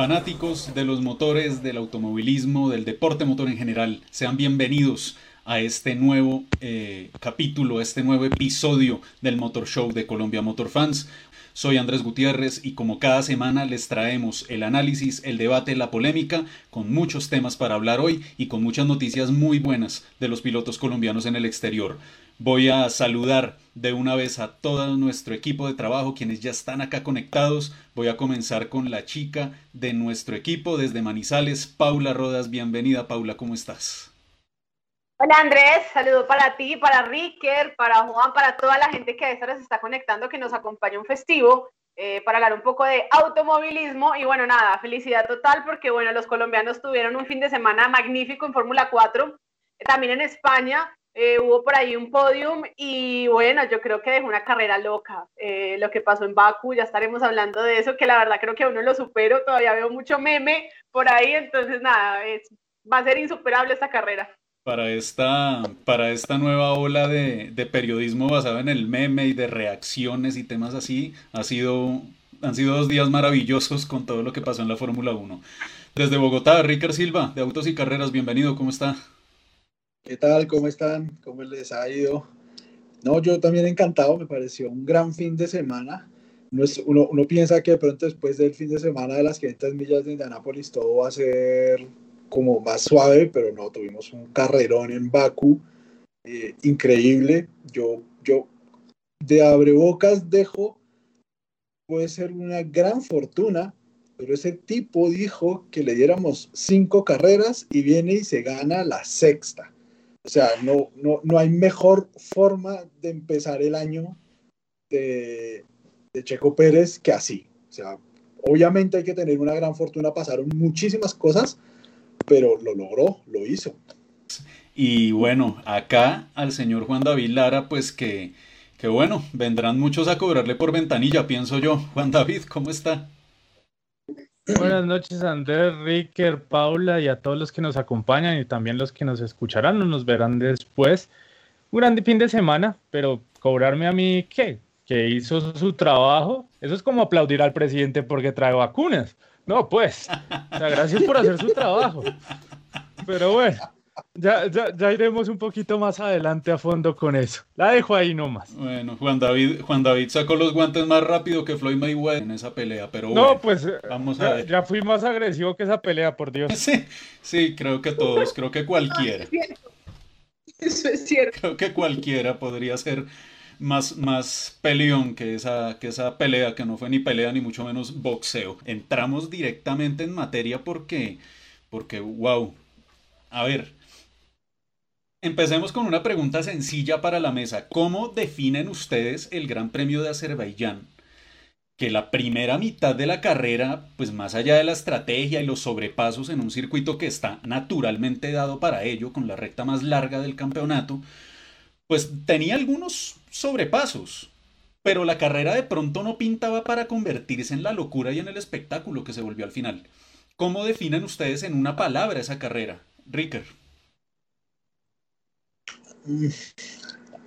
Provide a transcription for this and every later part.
Fanáticos de los motores, del automovilismo, del deporte motor en general, sean bienvenidos a este nuevo eh, capítulo, a este nuevo episodio del Motor Show de Colombia Motor Fans. Soy Andrés Gutiérrez y como cada semana les traemos el análisis, el debate, la polémica, con muchos temas para hablar hoy y con muchas noticias muy buenas de los pilotos colombianos en el exterior. Voy a saludar de una vez a todo nuestro equipo de trabajo, quienes ya están acá conectados. Voy a comenzar con la chica de nuestro equipo desde Manizales, Paula Rodas. Bienvenida, Paula, ¿cómo estás? Hola Andrés, saludo para ti, para Ricker, para Juan, para toda la gente que a esta hora se está conectando, que nos acompaña un festivo eh, para hablar un poco de automovilismo. Y bueno, nada, felicidad total porque bueno, los colombianos tuvieron un fin de semana magnífico en Fórmula 4, también en España. Eh, hubo por ahí un podium y bueno, yo creo que dejó una carrera loca. Eh, lo que pasó en Baku, ya estaremos hablando de eso, que la verdad creo que uno lo supero, todavía veo mucho meme por ahí, entonces nada, va a ser insuperable esta carrera. Para esta, para esta nueva ola de, de, periodismo basado en el meme y de reacciones y temas así, ha sido, han sido dos días maravillosos con todo lo que pasó en la Fórmula 1. Desde Bogotá, Ricker Silva, de Autos y Carreras, bienvenido, ¿cómo está? ¿Qué tal? ¿Cómo están? ¿Cómo les ha ido? No, yo también encantado, me pareció un gran fin de semana. Uno, uno, uno, piensa que de pronto después del fin de semana de las 500 millas de Indianápolis todo va a ser como más suave, pero no, tuvimos un carrerón en Baku eh, increíble. Yo, yo de abrebocas dejo, puede ser una gran fortuna, pero ese tipo dijo que le diéramos cinco carreras y viene y se gana la sexta. O sea, no, no, no hay mejor forma de empezar el año de, Checo Pérez que así. O sea, obviamente hay que tener una gran fortuna, pasaron muchísimas cosas, pero lo logró, lo hizo. Y bueno, acá al señor Juan David Lara, pues que, que bueno, vendrán muchos a cobrarle por ventanilla, pienso yo. Juan David, ¿cómo está? Buenas noches, Andrés, Ricker, Paula y a todos los que nos acompañan y también los que nos escucharán o nos verán después. Un gran fin de semana, pero cobrarme a mí, ¿qué? Que hizo su trabajo. Eso es como aplaudir al presidente porque trae vacunas. No, pues, gracias por hacer su trabajo. Pero bueno, ya, ya, ya, iremos un poquito más adelante a fondo con eso. La dejo ahí nomás. Bueno, Juan David, Juan David sacó los guantes más rápido que Floyd Mayweather en esa pelea, pero bueno, no, pues vamos a ya, ver. ya fui más agresivo que esa pelea, por Dios. Sí, sí, creo que todos, creo que cualquiera. Eso es cierto. Creo que cualquiera podría ser más, más peleón que esa, que esa pelea, que no fue ni pelea ni mucho menos boxeo. Entramos directamente en materia porque, porque, wow. A ver, empecemos con una pregunta sencilla para la mesa. ¿Cómo definen ustedes el Gran Premio de Azerbaiyán? que la primera mitad de la carrera, pues más allá de la estrategia y los sobrepasos en un circuito que está naturalmente dado para ello, con la recta más larga del campeonato, pues tenía algunos sobrepasos, pero la carrera de pronto no pintaba para convertirse en la locura y en el espectáculo que se volvió al final. ¿Cómo definen ustedes en una palabra esa carrera? Ricker.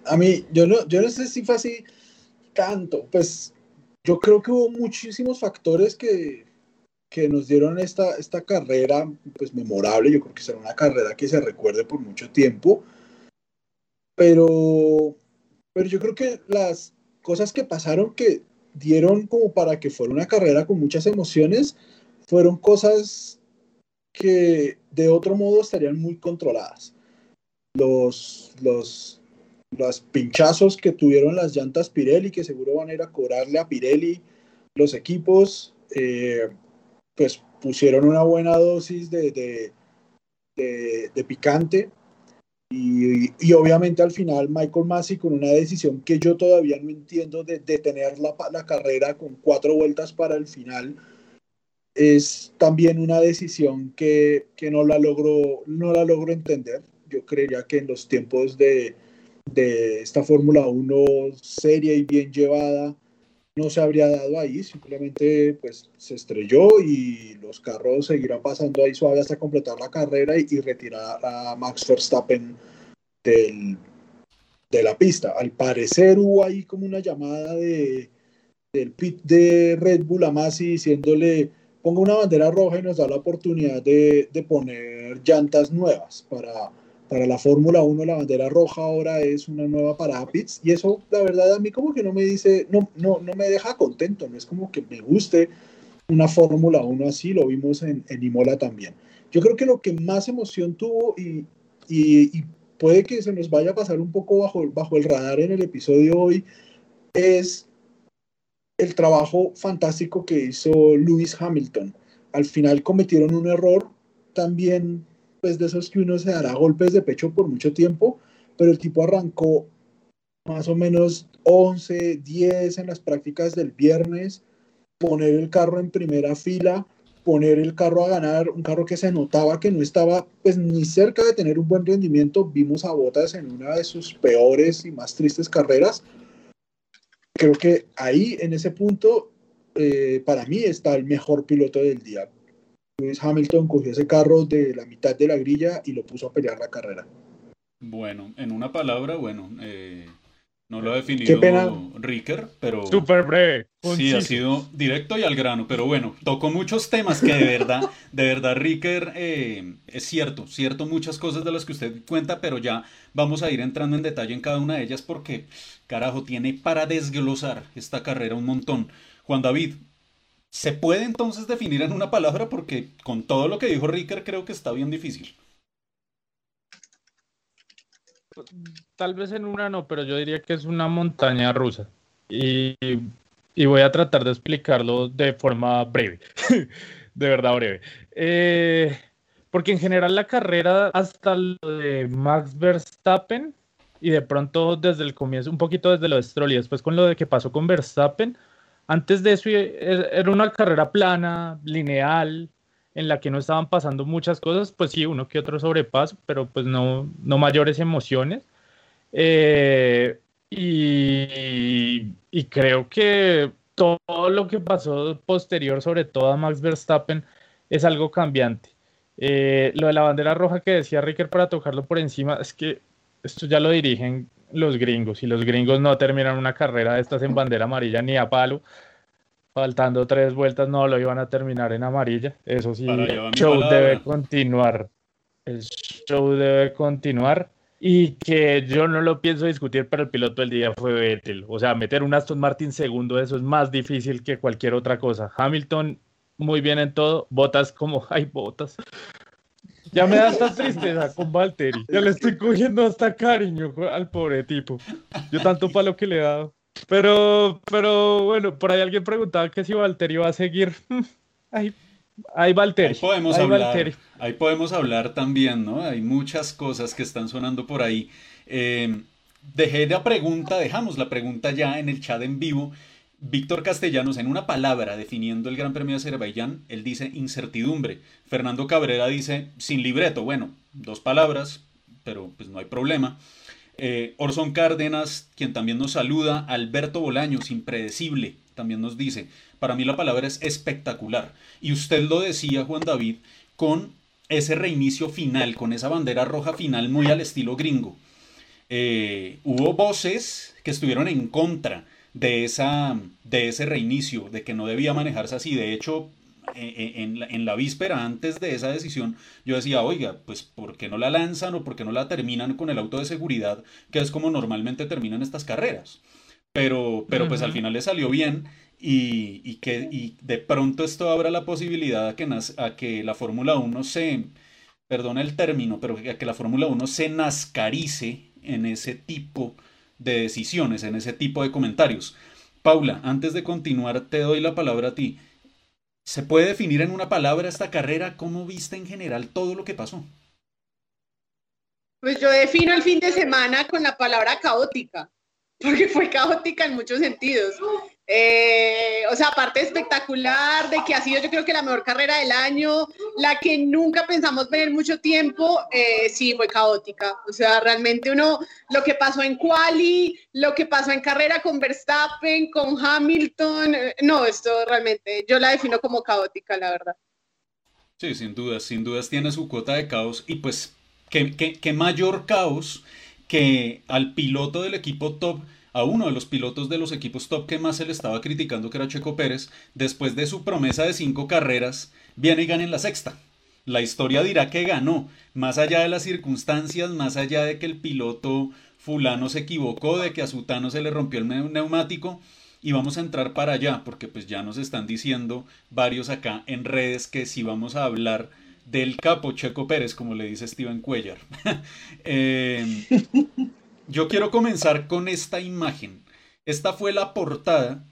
A mí, yo no, yo no sé si fue así tanto, pues yo creo que hubo muchísimos factores que, que nos dieron esta, esta carrera pues memorable, yo creo que será una carrera que se recuerde por mucho tiempo, pero, pero yo creo que las cosas que pasaron que dieron como para que fuera una carrera con muchas emociones, fueron cosas que de otro modo estarían muy controladas. Los, los, los pinchazos que tuvieron las llantas Pirelli, que seguro van a ir a cobrarle a Pirelli los equipos, eh, pues pusieron una buena dosis de, de, de, de picante. Y, y, obviamente al final Michael Massey con una decisión que yo todavía no entiendo de detener la, la carrera con cuatro vueltas para el final, es también una decisión que, que no, la logro, no la logro entender. Yo creería que en los tiempos de, de esta Fórmula 1 seria y bien llevada no se habría dado ahí, simplemente pues se estrelló y los carros seguirán pasando ahí suave hasta completar la carrera y, y retirar a Max Verstappen del, de la pista. Al parecer hubo ahí como una llamada de, del pit de Red Bull a Masi diciéndole ponga una bandera roja y nos da la oportunidad de, de poner llantas nuevas para, para la Fórmula 1. La bandera roja ahora es una nueva para pits y eso, la verdad, a mí como que no me dice, no, no, no me deja contento, no es como que me guste una Fórmula 1 así, lo vimos en, en Imola también. Yo creo que lo que más emoción tuvo y, y, y puede que se nos vaya a pasar un poco bajo, bajo el radar en el episodio hoy es el trabajo fantástico que hizo Lewis Hamilton. Al final cometieron un error también, pues de esos que uno se dará golpes de pecho por mucho tiempo, pero el tipo arrancó más o menos 11, 10 en las prácticas del viernes, poner el carro en primera fila, poner el carro a ganar, un carro que se notaba que no estaba pues ni cerca de tener un buen rendimiento. Vimos a Botas en una de sus peores y más tristes carreras. Creo que ahí, en ese punto, eh, para mí está el mejor piloto del día. Lewis Hamilton cogió ese carro de la mitad de la grilla y lo puso a pelear la carrera. Bueno, en una palabra, bueno, eh, no lo ha definido Ricker, pero. Súper breve. Sí, ha sido directo y al grano. Pero bueno, tocó muchos temas que de verdad, de verdad, Ricker, eh, es cierto, cierto muchas cosas de las que usted cuenta, pero ya vamos a ir entrando en detalle en cada una de ellas porque, carajo, tiene para desglosar esta carrera un montón. Juan David, ¿se puede entonces definir en una palabra? Porque con todo lo que dijo Ricker, creo que está bien difícil. tal vez en una no, pero yo diría que es una montaña rusa. Y, voy a tratar de explicarlo de forma breve, de verdad breve. Eh, porque en general la carrera hasta lo de Max Verstappen y de pronto desde el comienzo, un poquito desde lo de Stroll y después con lo de que pasó con Verstappen, antes de eso era una carrera plana, lineal, en la que no estaban pasando muchas cosas, pues sí, uno que otro sobrepaso, pero pues no, no mayores emociones. Eh, y, y, creo que todo lo que pasó posterior, sobre todo a Max Verstappen, es algo cambiante. Eh, lo de la bandera roja que decía Ricker para tocarlo por encima, es que esto ya lo dirigen los gringos y los gringos no terminan una carrera de estas en bandera amarilla ni a palo faltando tres vueltas no lo iban a terminar en amarilla. Eso sí, el show debe continuar. El show debe continuar. Y que yo no lo pienso discutir, pero el piloto del día fue Vettel. O sea, meter un Aston Martin segundo, eso es más difícil que cualquier otra cosa. Hamilton, muy bien en todo. Botas como, hay botas. Ya me da hasta tristeza con Valtteri. Ya le estoy cogiendo hasta cariño al pobre tipo. Yo tanto palo que le he dado. Pero, pero bueno, por ahí alguien preguntaba que si Valtteri va a seguir. Ahí, ahí Valtteri. Ahí podemos, hablar, ahí podemos hablar también, ¿no? Hay muchas cosas que están sonando por ahí. Eh, dejé la pregunta, dejamos la pregunta ya en el chat en vivo. Víctor Castellanos, en una palabra definiendo el Gran Premio de Azerbaiyán, él dice incertidumbre. Fernando Cabrera dice sin libreto. Bueno, dos palabras, pero pues no hay problema. Eh, Orson Cárdenas, quien también nos saluda, Alberto Bolaños, impredecible, también nos dice, para mí la palabra es espectacular. Y usted lo decía, Juan David, con ese reinicio final, con esa bandera roja final muy al estilo gringo. Eh, hubo voces que estuvieron en contra de, esa, de ese reinicio, de que no debía manejarse así. De hecho, en la, en la, víspera, antes de esa decisión, yo decía, oiga, pues ¿por qué no la lanzan o por qué no la terminan con el auto de seguridad, que es como normalmente terminan estas carreras? Pero, pero pues al final le salió bien y, y que y de pronto esto abra la posibilidad a que, a que la Fórmula 1 se, perdona el término, pero a que la Fórmula 1 se nascarice en ese tipo de decisiones, en ese tipo de comentarios. Paula, antes de continuar, te doy la palabra a ti. ¿Se puede definir en una palabra esta carrera? ¿Cómo viste en general todo lo que pasó? Pues yo defino el fin de semana con la palabra caótica, porque fue caótica en muchos sentidos. Eh, o sea, aparte espectacular de que ha sido yo creo que la mejor carrera del año, la que nunca pensamos ver mucho tiempo, eh, sí fue caótica. O sea, realmente uno, lo que pasó en quali, lo que pasó en carrera con Verstappen, con Hamilton, eh, no, esto realmente yo la defino como caótica, la verdad. Sí, sin dudas, sin dudas tiene su cuota de caos y pues qué, qué, qué mayor caos que al piloto del equipo top a uno de los pilotos de los equipos top que más se le estaba criticando, que era Checo Pérez, después de su promesa de cinco carreras, viene y gana en la sexta. La historia dirá que ganó, más allá de las circunstancias, más allá de que el piloto fulano se equivocó, de que a Sutano se le rompió el neumático, y vamos a entrar para allá, porque pues ya nos están diciendo varios acá en redes que si vamos a hablar del capo Checo Pérez, como le dice Steven Cuellar. eh, yo quiero comenzar con esta imagen. Esta fue la portada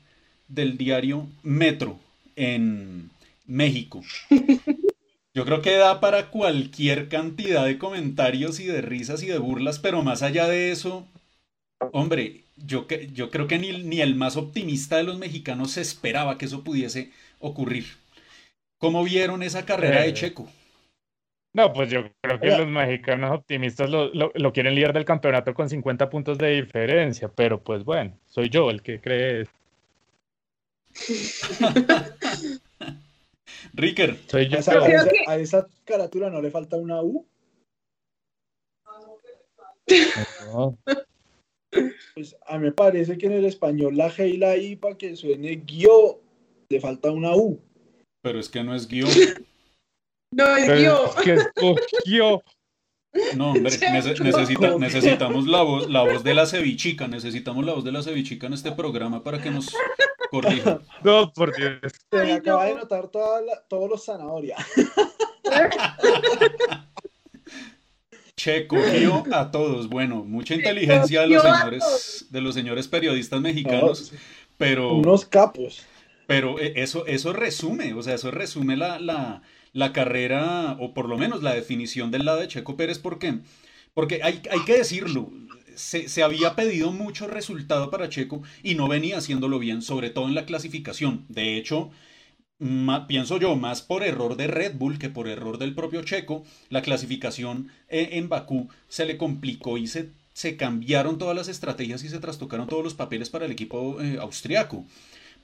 del diario Metro en México. Yo creo que da para cualquier cantidad de comentarios y de risas y de burlas, pero más allá de eso, hombre, yo, yo creo que ni, ni el más optimista de los mexicanos se esperaba que eso pudiese ocurrir. ¿Cómo vieron esa carrera de eh, Checo? No, pues yo creo que los mexicanos optimistas lo, lo, quieren líder del campeonato con 50 puntos de diferencia, pero pues bueno, soy yo el que cree eso. Ricker. Soy yo. A esa, caratura no le falta una U. Pues a mí me parece que en el español la G y la I para que suene guio le falta una U. Pero es que no es guion. No, es yo. que escogió. No, hombre, necesita, necesitamos la voz, la voz de la cevichica, necesitamos la voz de la cevichica en este programa para que nos corrija. No, por Dios. Se me acaba de notar todos los zanahorias. Che, cogió a todos. Bueno, mucha inteligencia de los señores, de los señores periodistas mexicanos, pero... Unos capos. Pero eh, eso, eso resume, o sea, eso resume la, la, la carrera, o por lo menos la definición del lado de Checo Pérez. ¿Por qué? Porque hay, hay que decirlo, se, se, había pedido mucho resultado para Checo y no venía haciéndolo bien, sobre todo en la clasificación. De hecho, pienso yo, más por error de Red Bull que por error del propio Checo, la clasificación eh, en Bakú se le complicó y se, se cambiaron todas las estrategias y se trastocaron todos los papeles para el equipo eh, austriaco.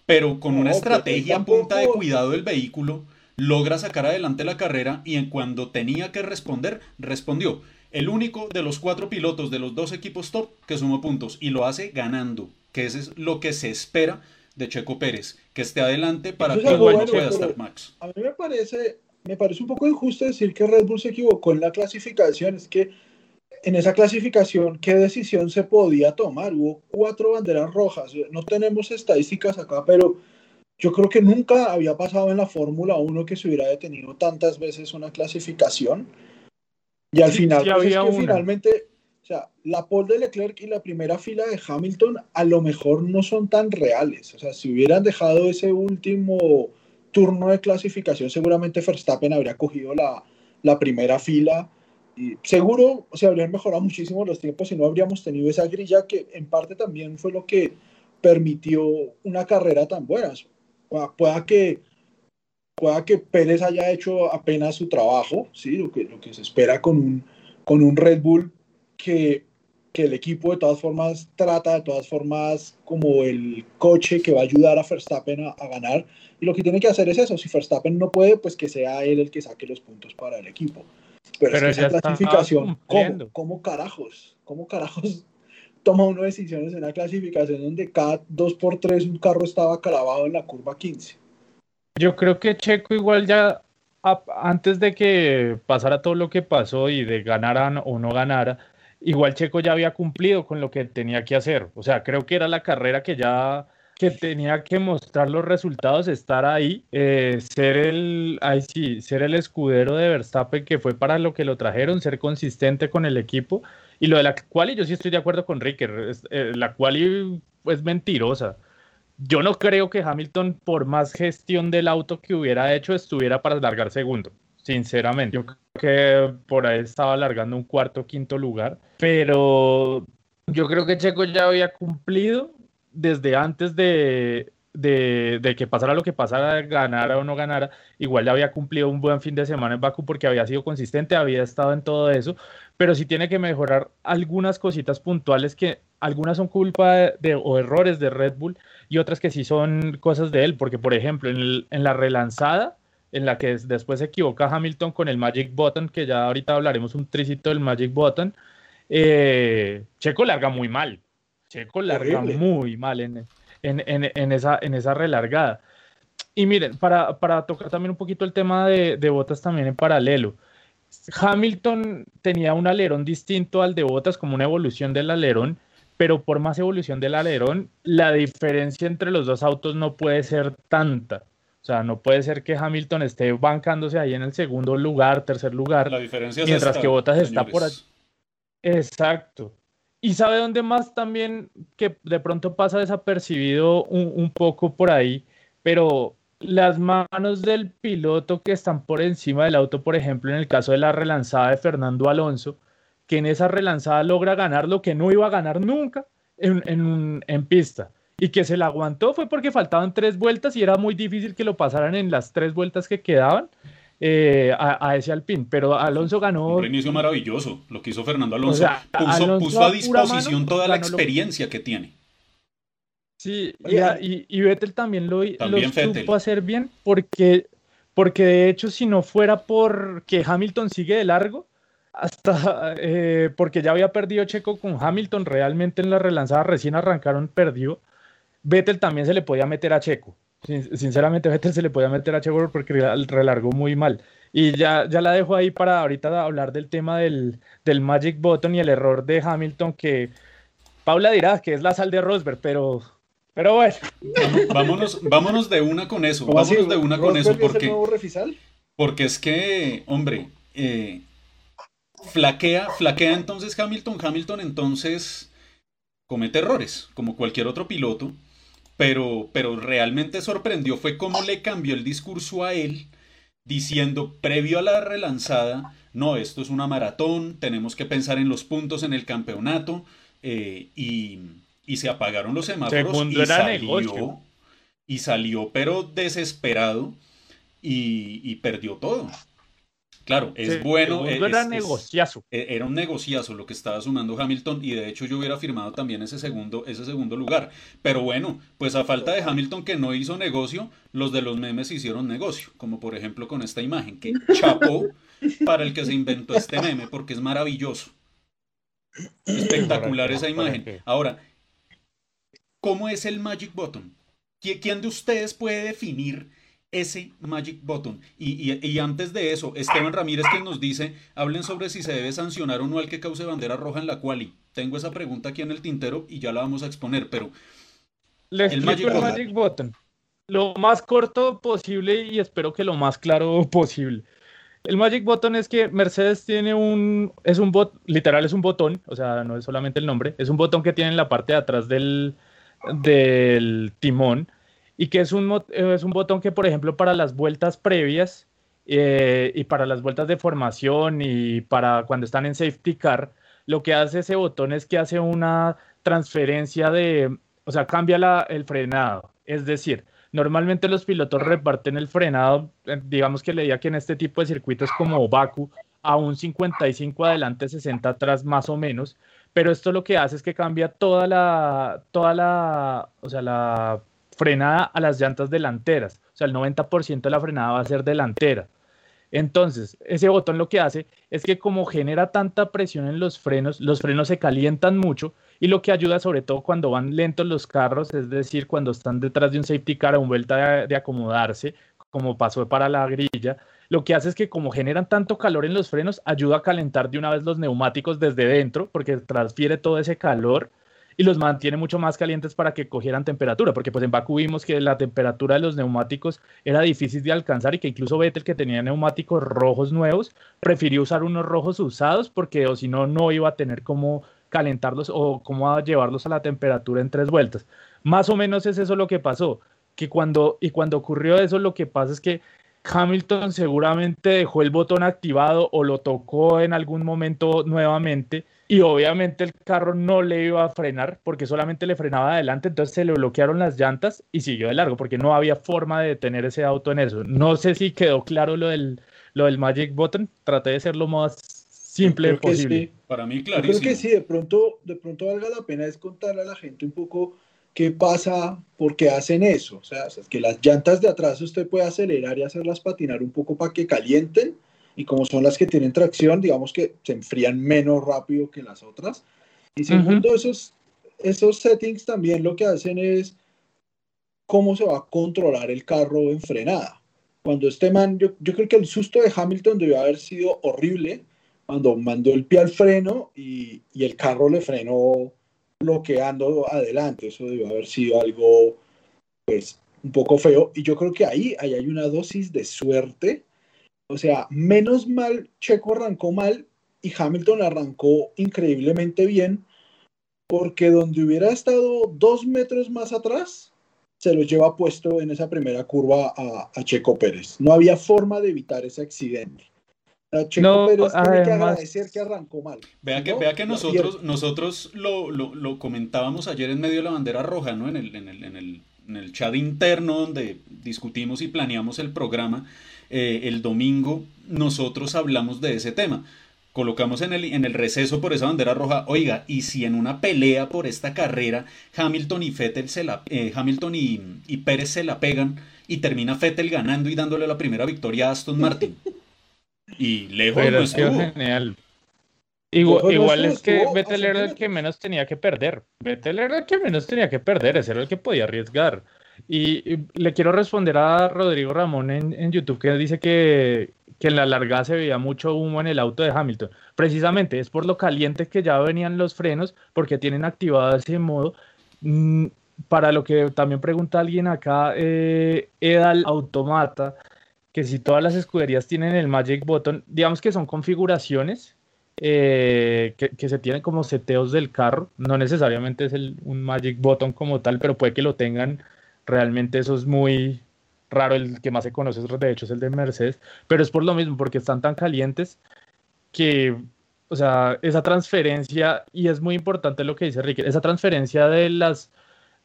Pero con una estrategia punta de cuidado del vehículo, logra sacar adelante la carrera y en cuando tenía que responder, respondió. El único de los cuatro pilotos de los dos equipos top que sumó puntos y lo hace ganando, que eso es lo que se espera de Checo Pérez, que esté adelante para que bueno, pueda estar Max. A mí me parece, me parece un poco injusto decir que Red Bull se equivocó en la clasificación, es que en esa clasificación, ¿qué decisión se podía tomar? Hubo cuatro banderas rojas, no tenemos estadísticas acá, pero yo creo que nunca había pasado en la Fórmula 1 que se hubiera detenido tantas veces una clasificación. Y al final, pues es que finalmente, o sea, la pole de Leclerc y la primera fila de Hamilton a lo mejor no son tan reales. O sea, si hubieran dejado ese último turno de clasificación, seguramente Verstappen habría cogido la, la primera fila. Seguro se habrían mejorado muchísimo los tiempos y no habríamos tenido esa grilla que en parte también fue lo que permitió una carrera tan buena pueda que, pueda que Pérez haya hecho apenas su trabajo, ¿sí? lo, que, lo que se espera con un, con un Red Bull que, que el equipo de todas formas trata de todas formas como el coche que va a ayudar a Verstappen a, ganar. Y lo que tiene que hacer es eso. Si Verstappen no puede, pues que sea él el que saque los puntos para el equipo. Pero, esa clasificación, ¿cómo, ¿cómo carajos? ¿Cómo carajos toma uno decisiones en la clasificación donde cada dos por tres un carro estaba clavado en la curva 15. Yo creo que Checo igual ya antes de que pasara todo lo que pasó y de ganara o no ganara, igual Checo ya había cumplido con lo que tenía que hacer. O sea, creo que era la carrera que ya que tenía que mostrar los resultados, estar ahí, eh, ser el, ahí sí, ser el escudero de Verstappen que fue para lo que lo trajeron, ser consistente con el equipo y lo de la quali, yo sí estoy de acuerdo con Ricker. Eh, la quali es mentirosa. Yo no creo que Hamilton, por más gestión del auto que hubiera hecho, estuviera para largar segundo. Sinceramente, yo creo que por ahí estaba alargando un cuarto, quinto lugar. Pero yo creo que Checo ya había cumplido desde antes de, de, que pasara lo que pasara, ganara o no ganara, igual ya había cumplido un buen fin de semana en Baku porque había sido consistente, había estado en todo eso, pero sí tiene que mejorar algunas cositas puntuales que algunas son culpa de, o errores de Red Bull y otras que sí son cosas de él, porque por ejemplo en, la relanzada, en la que después se equivoca Hamilton con el Magic Button, que ya ahorita hablaremos un tricito del Magic Button, eh, Checo larga muy mal, Checo larga muy mal en, en, esa, en esa relargada. Y miren, para, tocar también un poquito el tema de, de botas también en paralelo. Hamilton tenía un alerón distinto al de botas, como una evolución del alerón, pero por más evolución del alerón, la diferencia entre los dos autos no puede ser tanta. O sea, no puede ser que Hamilton esté bancándose ahí en el segundo lugar, tercer lugar, la diferencia mientras que Bottas está por allí. Exacto. Y sabe dónde más también que de pronto pasa desapercibido un, poco por ahí, pero las manos del piloto que están por encima del auto, por ejemplo, en el caso de la relanzada de Fernando Alonso, que en esa relanzada logra ganar lo que no iba a ganar nunca en, en pista y que se la aguantó fue porque faltaban tres vueltas y era muy difícil que lo pasaran en las tres vueltas que quedaban. Eh, a, ese Alpine, pero Alonso ganó. Un inicio maravilloso, lo que hizo Fernando Alonso. puso, a, disposición toda la experiencia que tiene. Sí, y, y, Vettel también lo, también lo supo hacer bien, porque, porque de hecho, si no fuera porque Hamilton sigue de largo, hasta eh, porque ya había perdido Checo con Hamilton, realmente en la relanzada recién arrancaron, perdió. Vettel también se le podía meter a Checo. Sinceramente, Vettel se le podía meter a Checo porque relargó muy mal. Y ya, ya la dejo ahí para ahorita hablar del tema del, del Magic Button y el error de Hamilton que Paula dirá que es la sal de Rosberg, pero, pero bueno. Vámonos, vámonos de una con eso. Vámonos de una con eso porque, porque es que, hombre, eh, flaquea, flaquea entonces Hamilton. Hamilton entonces comete errores, como cualquier otro piloto pero, pero realmente sorprendió fue cómo le cambió el discurso a él, diciendo previo a la relanzada, no, esto es una maratón, tenemos que pensar en los puntos en el campeonato, eh, y, y, se apagaron los semáforos y salió, y salió, pero desesperado, y, y perdió todo. Claro, es bueno. era negociazo. E, era un negociazo lo que estaba sumando Hamilton y de hecho yo hubiera firmado también ese segundo, ese segundo lugar. Pero bueno, pues a falta de Hamilton que no hizo negocio, los de los memes hicieron negocio, como por ejemplo con esta imagen, que chapó para el que se inventó este meme, porque es maravilloso. Espectacular esa imagen. Ahora, ¿cómo es el Magic Button? ¿Quién de ustedes puede definir ese Magic Button. Y, antes de eso, Esteban Ramírez que nos dice, hablen sobre si se debe sancionar o no al que cause bandera roja en la quali. Tengo esa pregunta aquí en el tintero y ya la vamos a exponer, pero... el Magic, Button. Lo más corto posible y espero que lo más claro posible. El Magic Button es que Mercedes tiene un, es un bot, literal es un botón, o sea, no es solamente el nombre, es un botón que tiene en la parte de atrás del, del timón y que es un, es un botón que, por ejemplo, para las vueltas previas eh, y para las vueltas de formación y para cuando están en safety car, lo que hace ese botón es que hace una transferencia de, o sea, cambia la, el frenado. Es decir, normalmente los pilotos reparten el frenado, eh, digamos que le diga que en este tipo de circuitos como Baku, a un 55 adelante, 60 atrás más o menos, pero esto lo que hace es que cambia toda la, toda la, o sea, la frenada a las llantas delanteras. O sea, el 90% de la frenada va a ser delantera. Entonces, ese botón lo que hace es que como genera tanta presión en los frenos, los frenos se calientan mucho y lo que ayuda sobre todo cuando van lentos los carros, es decir, cuando están detrás de un safety car a un vuelta de, de acomodarse, como pasó para la grilla, lo que hace es que como generan tanto calor en los frenos, ayuda a calentar de una vez los neumáticos desde dentro, porque transfiere todo ese calor y los mantiene mucho más calientes para que cogieran temperatura, porque pues en Baku vimos que la temperatura de los neumáticos era difícil de alcanzar y que incluso Vettel que tenía neumáticos rojos nuevos prefirió usar unos rojos usados porque o si no no iba a tener cómo calentarlos o cómo llevarlos a la temperatura en tres vueltas. Más o menos es eso lo que pasó, que cuando y cuando ocurrió eso lo que pasa es que Hamilton seguramente dejó el botón activado o lo tocó en algún momento nuevamente y obviamente el carro no le iba a frenar porque solamente le frenaba adelante, entonces se le bloquearon las llantas y siguió de largo porque no había forma de detener ese auto en eso. No sé si quedó claro lo del, lo del Magic Button, traté de ser lo más simple posible. Para mí, clarísimo. creo que sí, de pronto, de pronto valga la pena es contarle a la gente un poco qué pasa, por qué hacen eso. O sea, es que las llantas de atrás usted puede acelerar y hacerlas patinar un poco para que calienten, y como son las que tienen tracción, digamos que se enfrían menos rápido que las otras. Y segundo, eso es, esos settings también lo que hacen es cómo se va a controlar el carro en frenada. Cuando este man, yo, yo creo que el susto de Hamilton debió haber sido horrible cuando mandó el pie al freno y, y el carro le frenó bloqueando adelante. Eso debió haber sido algo, pues, un poco feo. Y yo creo que ahí, ahí hay una dosis de suerte. O sea, menos mal Checo arrancó mal y Hamilton arrancó increíblemente bien, porque donde hubiera estado dos metros más atrás, se lo lleva puesto en esa primera curva a, a Checo Pérez. No había forma de evitar ese accidente. Checo No, Pérez tiene que además- agradecer que arrancó mal. Vea que, ¿no? vea que nosotros, nosotros lo, lo- lo comentábamos ayer en medio de la bandera roja, ¿no? En el, en el, en el, en el chat interno donde discutimos y planeamos el programa. eh, el domingo nosotros hablamos de ese tema. Colocamos en el, en el receso por esa bandera roja, oiga, y si en una pelea por esta carrera Hamilton y Vettel se la, eh, Hamilton y, y Pérez se la pegan y termina Vettel ganando y dándole la primera victoria a Aston Martin. Y lejos Pero no estuvo. genial. Igual, no igual es que Vettel era el que menos tenía que perder. Vettel era el que menos tenía que perder, ese era el que podía arriesgar. Y, y le quiero responder a Rodrigo Ramón en, en YouTube que dice que, que en la largada se veía mucho humo en el auto de Hamilton. Precisamente es por lo caliente que ya venían los frenos, porque tienen activado ese modo. Mm, para lo que también pregunta alguien acá, eh, Edal Automata, que si todas las escuderías tienen el Magic Button, digamos que son configuraciones eh, que, que se tienen como seteos del carro, no necesariamente es el, un Magic Button como tal, pero puede que lo tengan, realmente eso es muy raro, el que más se conoce de hecho es el de Mercedes, pero es por lo mismo, porque están tan calientes que, o sea, esa transferencia, y es muy importante lo que dice Ricky, esa transferencia de las,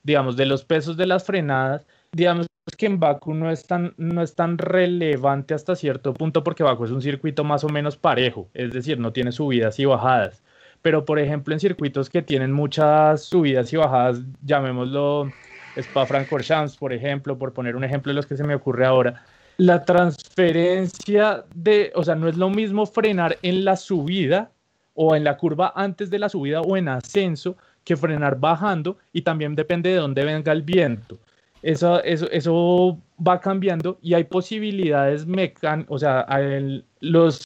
digamos, de los pesos de las frenadas, digamos que en Baku no es tan, no es tan relevante hasta cierto punto porque Baku es un circuito más o menos parejo, es decir, no tiene subidas y bajadas. Pero por ejemplo en circuitos que tienen muchas subidas y bajadas, llamémoslo Spa-Francorchamps, por ejemplo, por poner un ejemplo de los que se me ocurre ahora, la transferencia de, o sea, no es lo mismo frenar en la subida o en la curva antes de la subida o en ascenso que frenar bajando y también depende de dónde venga el viento. Eso, eso, eso va cambiando y hay posibilidades mecánicas, o sea, los,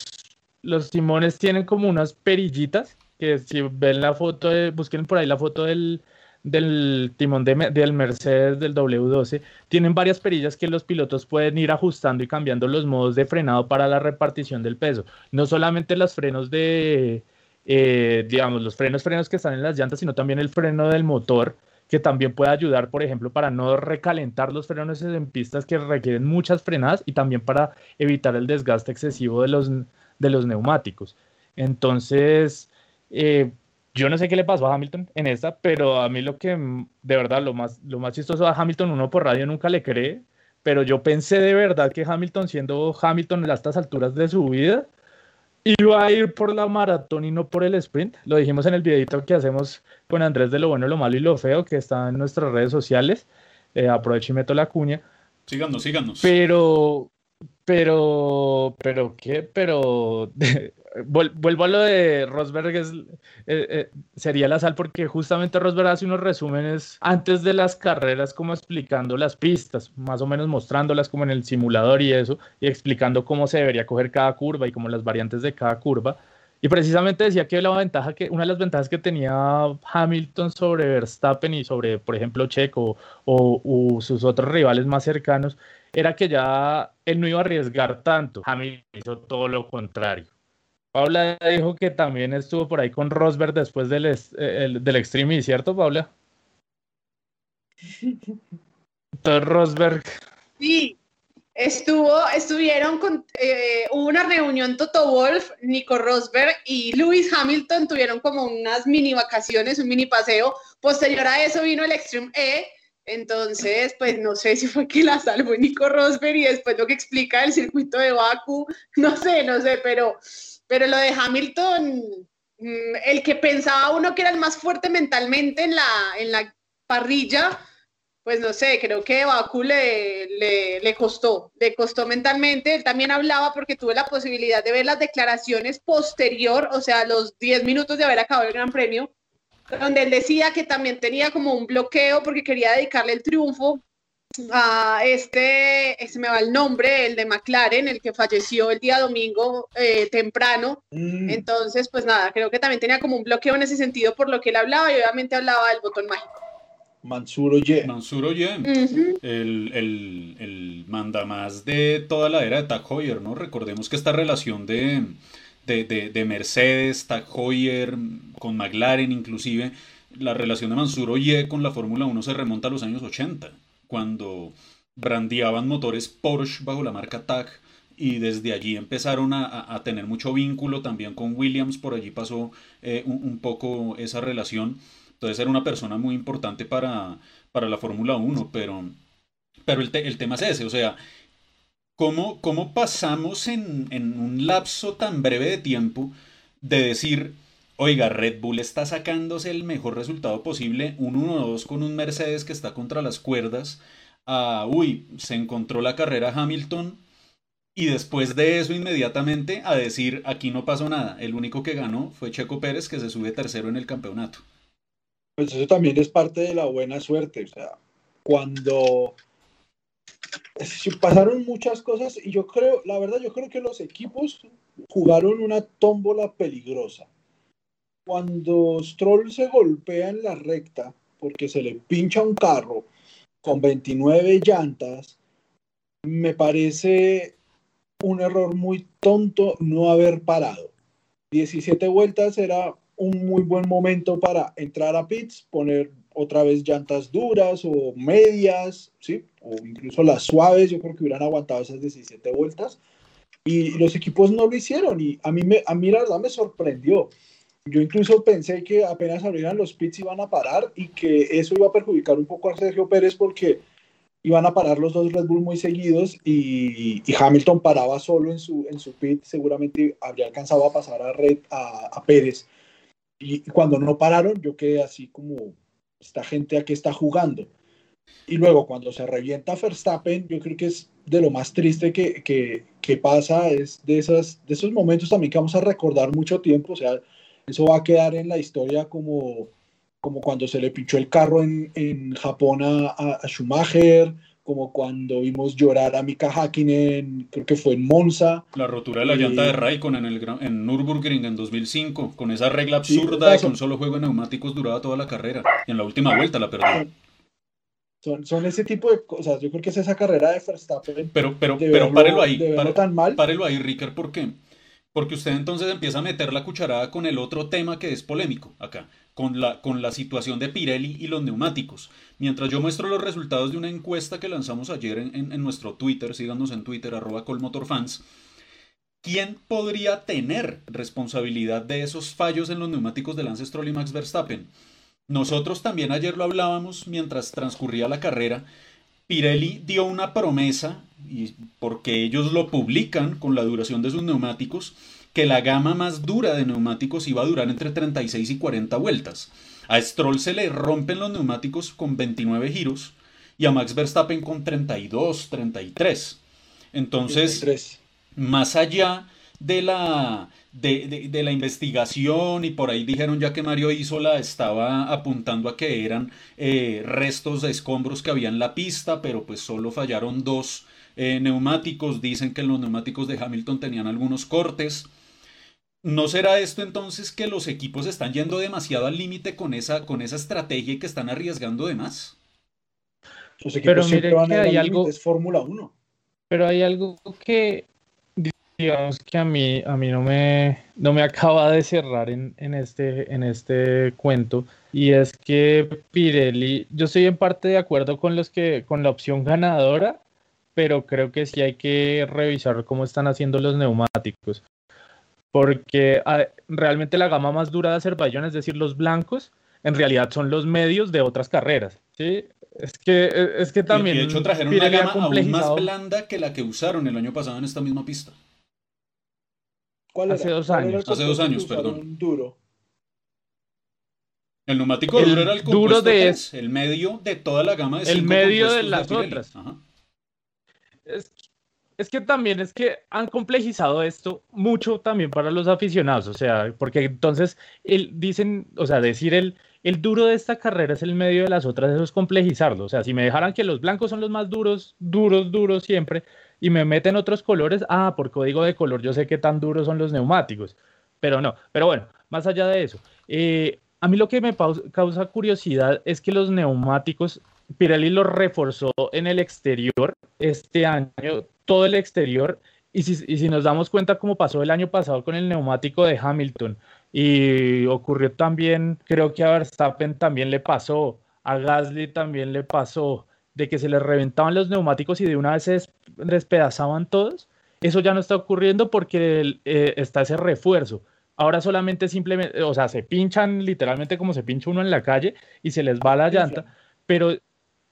los timones tienen como unas perillitas, que si ven la foto, de, busquen por ahí la foto del, del timón de del Mercedes del W12, tienen varias perillas que los pilotos pueden ir ajustando y cambiando los modos de frenado para la repartición del peso. No solamente los frenos de, eh, digamos, los frenos, frenos que están en las llantas, sino también el freno del motor que también puede ayudar, por ejemplo, para no recalentar los frenos en pistas que requieren muchas frenadas y también para evitar el desgaste excesivo de los, de los neumáticos. Entonces, eh, yo no sé qué le pasó a Hamilton en esta, pero a mí lo que, mm, de verdad, lo más, lo más chistoso a Hamilton, uno por radio nunca le cree, pero yo pensé de verdad que Hamilton, siendo Hamilton a estas alturas de su vida, iba a ir por la maratón y no por el sprint. Lo dijimos en el videito que hacemos con Andrés de lo bueno, lo malo y lo feo, que está en nuestras redes sociales. Eh, aprovecho y meto la cuña. Síganos, síganos. Pero, pero, pero, ¿qué? Pero, vuelvo a lo de Rosberg, es, eh, eh, sería la sal, porque justamente Rosberg hace unos resúmenes antes de las carreras, como explicando las pistas, más o menos mostrándolas como en el simulador y eso, y explicando cómo se debería coger cada curva y como las variantes de cada curva. Y precisamente decía que la ventaja que, una de las ventajas que tenía Hamilton sobre Verstappen y sobre, por ejemplo, Checo o, o sus otros rivales más cercanos, era que ya él no iba a arriesgar tanto. Hamilton hizo todo lo contrario. Paula dijo que también estuvo por ahí con Rosberg después del, eh, el- del Extreme, ¿cierto, Paula? Entonces Rosberg, Sí, estuvo, estuvieron con, eh, hubo una reunión Toto Wolf, Nico Rosberg y Lewis Hamilton tuvieron como unas mini vacaciones, un mini paseo. Posterior a eso vino el Extreme E. Entonces, pues no sé si fue que la salvó Nico Rosberg y después lo que explica el circuito de Baku, no sé, no sé, pero, pero lo de Hamilton, mm, el que pensaba uno que era el más fuerte mentalmente en la, en la parrilla, pues no sé, creo que Baku le, le, le costó, le costó mentalmente. Él también hablaba porque tuve la posibilidad de ver las declaraciones posterior, o sea, los 10 minutos de haber acabado el Gran Premio. donde él decía que también tenía como un bloqueo porque quería dedicarle el triunfo a este, se me va el nombre, el de McLaren, el que falleció el día domingo eh, temprano. Mm, Entonces, pues nada, creo que también tenía como un bloqueo en ese sentido por lo que él hablaba y obviamente hablaba del botón mágico. Mansuro Ye. Mansur Oye, Ujú. el, el, el mandamás de toda la era de Tag Heuer, ¿no? Recordemos que esta relación de, de, de, de Mercedes, Tag Heuer, con McLaren inclusive, la relación de Mansur Oye con la Fórmula 1 se remonta a los años 80, cuando brandeaban motores Porsche bajo la marca Tag y desde allí empezaron a, a- tener mucho vínculo también con Williams, por allí pasó eh, un, un poco esa relación. Entonces era una persona muy importante para, para la Fórmula 1, pero, pero el, te- el tema es ese, o sea, ¿cómo, cómo pasamos en, en un lapso tan breve de tiempo de decir, oiga, Red Bull está sacándose el mejor resultado posible, un 1-2 con un Mercedes que está contra las cuerdas, a, uy, se encontró la carrera Hamilton, y después de eso inmediatamente a decir, aquí no pasó nada, el único que ganó fue Checo Pérez que se sube tercero en el campeonato. Pues eso también es parte de la buena suerte. O sea, cuando pasaron muchas cosas y yo creo, la verdad, yo creo que los equipos jugaron una tómbola peligrosa. Cuando Stroll se golpea en la recta porque se le pincha un carro con 29 llantas, me parece un error muy tonto no haber parado. 17 vueltas era un muy buen momento para entrar a pits, poner otra vez llantas duras o medias, ¿sí? O incluso las suaves, yo creo que hubieran aguantado esas 17 vueltas. Y los equipos no lo hicieron y a mí, me, a mí la verdad me sorprendió. Yo incluso pensé que apenas abrieran los pits iban a parar y que eso iba a perjudicar un poco a Sergio Pérez porque iban a parar los dos Red Bull muy seguidos y, y Hamilton paraba solo en su, en su pit, seguramente habría alcanzado a pasar a, Red, a, a Pérez. Y cuando no pararon, yo quedé así como, esta gente aquí está jugando. Y luego cuando se revienta Verstappen, yo creo que es de lo más triste que, que, que pasa, es de, esas, de esos momentos también que vamos a recordar mucho tiempo, o sea, eso va a quedar en la historia como, como cuando se le pinchó el carro en, en Japón a, Schumacher, como cuando vimos llorar a Mika Hakkinen, creo que fue en Monza. La rotura de la llanta de Raikkonen en, el, en Nürburgring en 2005, con esa regla absurda de que un solo juego de neumáticos duraba toda la carrera. Y en la última vuelta la perdió. Son, son ese tipo de cosas. Yo creo que es esa carrera de Verstappen. Pero, pero, de pero verlo- párelo ahí. pare- tan mal. Párelo ahí, Ricker, ¿por qué? Porque usted entonces empieza a meter la cucharada con el otro tema que es polémico acá, con la, con la situación de Pirelli y los neumáticos. Mientras yo muestro los resultados de una encuesta que lanzamos ayer en, en- nuestro Twitter, síganos en Twitter, arroba colmotorfans, ¿quién podría tener responsabilidad de esos fallos en los neumáticos de Lance Stroll y Max Verstappen? Nosotros también ayer lo hablábamos mientras transcurría la carrera. Pirelli dio una promesa, y porque ellos lo publican con la duración de sus neumáticos, que la gama más dura de neumáticos iba a durar entre 36 y 40 vueltas. A Stroll se le rompen los neumáticos con 29 giros y a Max Verstappen con 32, 33. Entonces, 33. más allá de la, de, de- de la investigación y por ahí dijeron ya que Mario Isola estaba apuntando a que eran eh, restos de escombros que había en la pista, pero pues solo fallaron dos eh, neumáticos. Dicen que los neumáticos de Hamilton tenían algunos cortes. ¿No será esto entonces que los equipos están yendo demasiado al límite con esa, con esa estrategia y que están arriesgando de más? Los equipos Pero siempre mire van que a hay algo- Es Fórmula 1. Pero hay algo que, digamos que a mí, a mí no me, no me acaba de cerrar en, en este, en este cuento. Y es que Pirelli, yo estoy en parte de acuerdo con los que, con la opción ganadora, pero creo que sí hay que revisar cómo están haciendo los neumáticos. Porque ah, realmente la gama más dura de Azerbaiyán, es decir, los blancos, en realidad son los medios de otras carreras. ¿sí? Es que, es que también y de hecho trajeron una gama aún más blanda que la que usaron el año pasado en esta misma pista. ¿Cuál Hace era? dos ¿Cuál era años. Hace dos años, perdón. Duro. El neumático El duro era el duro de- 3, el medio de toda la gama de El medio de las otras. Ajá. Es, que también es que han complejizado esto mucho también para los aficionados, o sea, porque entonces el, dicen, o sea, decir el, el duro de esta carrera es el medio de las otras, eso es complejizarlo. O sea, si me dejaran que los blancos son los más duros, duros, duros siempre, y me meten otros colores, ah, por código de color yo sé qué tan duros son los neumáticos, pero no. Pero bueno, más allá de eso, eh, a mí lo que me causa curiosidad es que los neumáticos, Pirelli los reforzó en el exterior este año, todo el exterior, y si, y si nos damos cuenta cómo pasó el año pasado con el neumático de Hamilton, y ocurrió también, creo que a Verstappen también le pasó, a Gasly también le pasó, de que se les reventaban los neumáticos y de una vez se despedazaban todos. Eso ya no está ocurriendo porque eh, está ese refuerzo. Ahora solamente simplemente, o sea, se pinchan literalmente como se pincha uno en la calle y se les va la llanta, pero,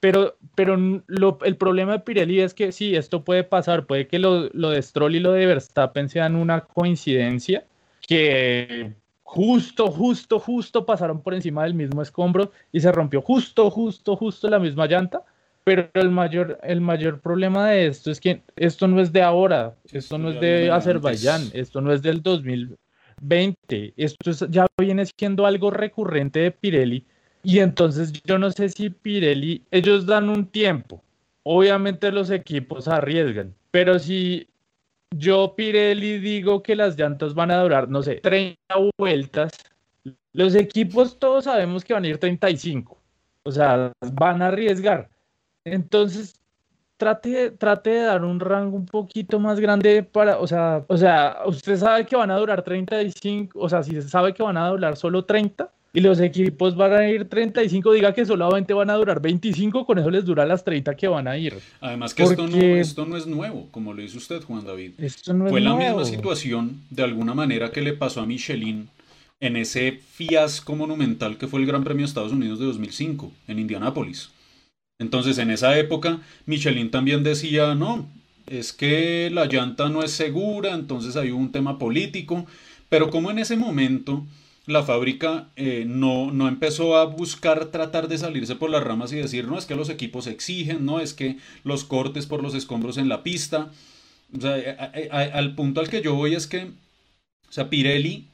pero, pero el problema de Pirelli es que sí, esto puede pasar, puede que lo, lo de Stroll y lo de Verstappen sean una coincidencia, que justo, justo, justo pasaron por encima del mismo escombro y se rompió justo, justo, justo la misma llanta. Pero el mayor, el mayor problema de esto es que esto no es de ahora, esto no es de Azerbaiyán, esto no es del 2020, esto ya viene siendo algo recurrente de Pirelli. Y entonces yo no sé si Pirelli, ellos dan un tiempo, obviamente los equipos arriesgan, pero si yo, Pirelli, digo que las llantas van a durar, no sé, 30 vueltas. Los equipos todos sabemos que van a ir 35. O sea, van a arriesgar. Entonces, trate, trate de dar un rango un poquito más grande para, o sea, o sea, usted sabe que van a durar 35, o sea, si se sabe que van a durar solo 30, y los equipos van a ir 35, diga que solamente van a durar 25, con eso les dura las 30 que van a ir. Además que esto, no, esto no es nuevo, como lo dice usted, Juan David. Esto no Fue la misma situación, de alguna manera, que le pasó a Michelin en ese fiasco monumental que fue el Gran Premio de Estados Unidos de 2005, en Indianápolis. Entonces, en esa época, Michelin también decía, no, es que la llanta no es segura, entonces hay un tema político, pero como en ese momento la fábrica eh, no, no, empezó a buscar tratar de salirse por las ramas y decir, no, es que los equipos exigen, no, es que los cortes por los escombros en la pista. O sea, al punto al que yo voy es que, o sea, Pirelli,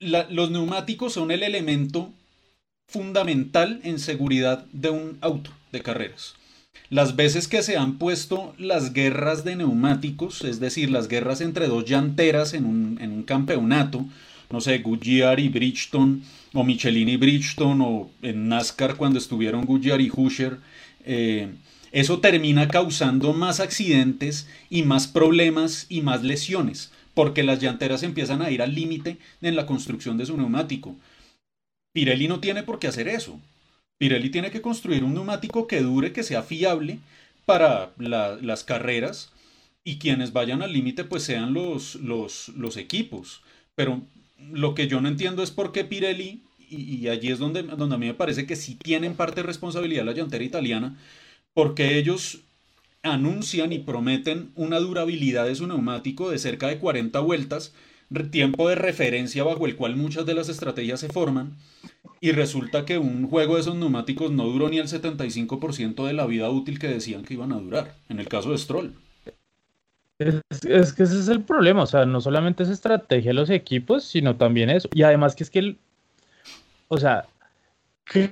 los neumáticos son el elemento fundamental en seguridad de un auto de carreras. Las veces que se han puesto las guerras de neumáticos, es decir, las guerras entre dos llanteras en un, en un campeonato, no sé, Goodyear y Bridgestone, o Michelin y Bridgestone, o en NASCAR cuando estuvieron Goodyear y Husher, eh, eso termina causando más accidentes y más problemas y más lesiones, porque las llanteras empiezan a ir al límite en la construcción de su neumático. Pirelli no tiene por qué hacer eso. Pirelli tiene que construir un neumático que dure, que sea fiable para las carreras y quienes vayan al límite pues sean los, los, los equipos. Pero lo que yo no entiendo es por qué Pirelli, y, allí es donde, donde a mí me parece que sí tienen parte de responsabilidad la llantera italiana, porque ellos anuncian y prometen una durabilidad de su neumático de cerca de 40 vueltas, tiempo de referencia bajo el cual muchas de las estrategias se forman, y resulta que un juego de esos neumáticos no duró ni el 75% de la vida útil que decían que iban a durar, en el caso de Stroll. Es, que ese es el problema, o sea, no solamente es estrategia de los equipos, sino también eso. Y además que es que, el, o sea,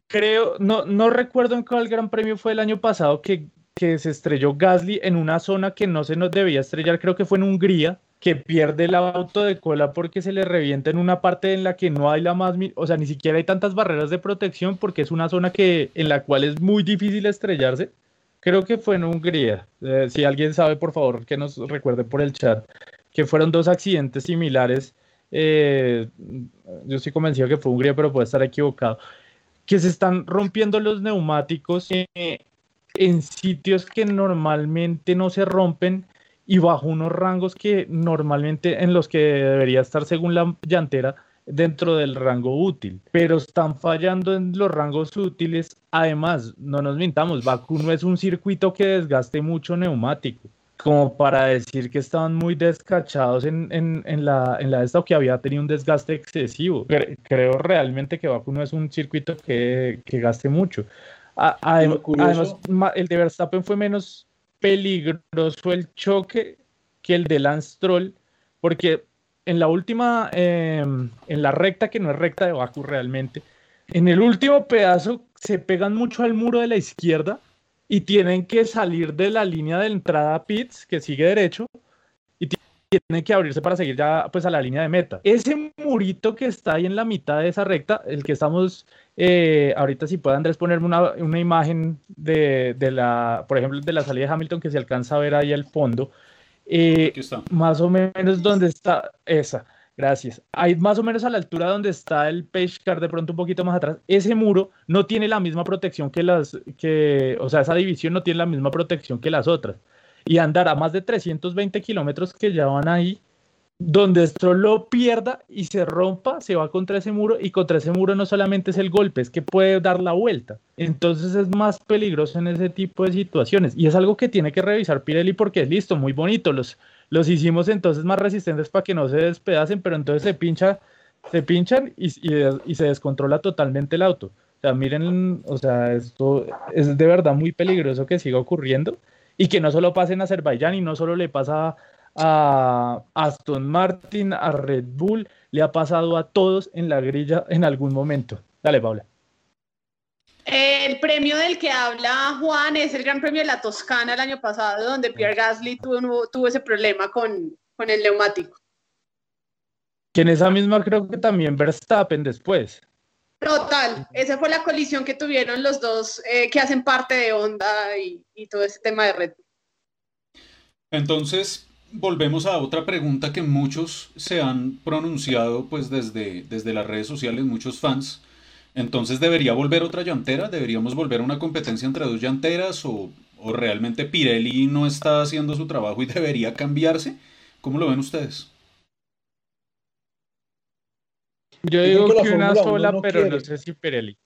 creo, no, no recuerdo en cuál gran premio fue el año pasado que, que se estrelló Gasly en una zona que no se nos debía estrellar, creo que fue en Hungría, que pierde el auto de cola porque se le revienta en una parte en la que no hay la más, o sea, ni siquiera hay tantas barreras de protección porque es una zona que, en la cual es muy difícil estrellarse creo que fue en Hungría. Eh, si alguien sabe, por favor, que nos recuerde por el chat, que fueron dos accidentes similares. Eh, yo estoy convencido que fue Hungría, pero puede estar equivocado. Que se están rompiendo los neumáticos en sitios que normalmente no se rompen y bajo unos rangos que normalmente en los que debería estar según la llantera dentro del rango útil, pero están fallando en los rangos útiles. Además, no nos mintamos, Baku no es un circuito que desgaste mucho neumático, como para decir que estaban muy descachados en, en, la, en la esta o que había tenido un desgaste excesivo. Creo realmente que Baku no es un circuito que, que gaste mucho. además, el de Verstappen fue menos peligroso el choque que el de Lance Troll, porque en la última, em, en la recta, que no es recta de Baku realmente, En el último pedazo se pegan mucho al muro de la izquierda y tienen que salir de la línea de entrada a pits, que sigue derecho, y tienen que abrirse para seguir ya pues a la línea de meta. Ese murito que está ahí en la mitad de esa recta, el que estamos, eh, ahorita si puede Andrés ponerme una, una imagen de, de, la, por ejemplo, de la salida de Hamilton que se alcanza a ver ahí al fondo, eh, más o menos donde está esa. Gracias. Hay más o menos a la altura donde está el car, de pronto un poquito más atrás. Ese muro no tiene la misma protección que las, que, o sea, esa división no tiene la misma protección que las otras. Y andar a más de 320 kilómetros que ya van ahí, donde esto lo pierda y se rompa, se va contra ese muro y contra ese muro no solamente es el golpe, es que puede dar la vuelta. Entonces es más peligroso en ese tipo de situaciones y es algo que tiene que revisar Pirelli porque es listo, muy bonito, los, los hicimos entonces más resistentes para que no se despedacen, pero entonces se pincha, se pinchan y, y, se descontrola totalmente el auto. O sea, miren, o sea, esto es de verdad muy peligroso que siga ocurriendo y que no solo pase en Azerbaiyán y no solo le pasa a Aston Martin, a Red Bull, le ha pasado a todos en la grilla en algún momento. Dale, Paula. El premio del que habla Juan es el Gran Premio de la Toscana el año pasado, donde Pierre Gasly tuvo, tuvo ese problema con, con el neumático. Que en esa misma creo que también Verstappen después. Total, esa fue la colisión que tuvieron los dos eh, que hacen parte de Honda y, y todo ese tema de Red Bull. Entonces, volvemos a otra pregunta que muchos se han pronunciado pues desde, desde las redes sociales, muchos fans. Entonces, ¿debería volver otra llantera? ¿Deberíamos volver a una competencia entre dos llanteras? ¿O, o realmente Pirelli no está haciendo su trabajo y debería cambiarse? ¿Cómo lo ven ustedes? Yo digo que, una sola, pero no sé si Pirelli.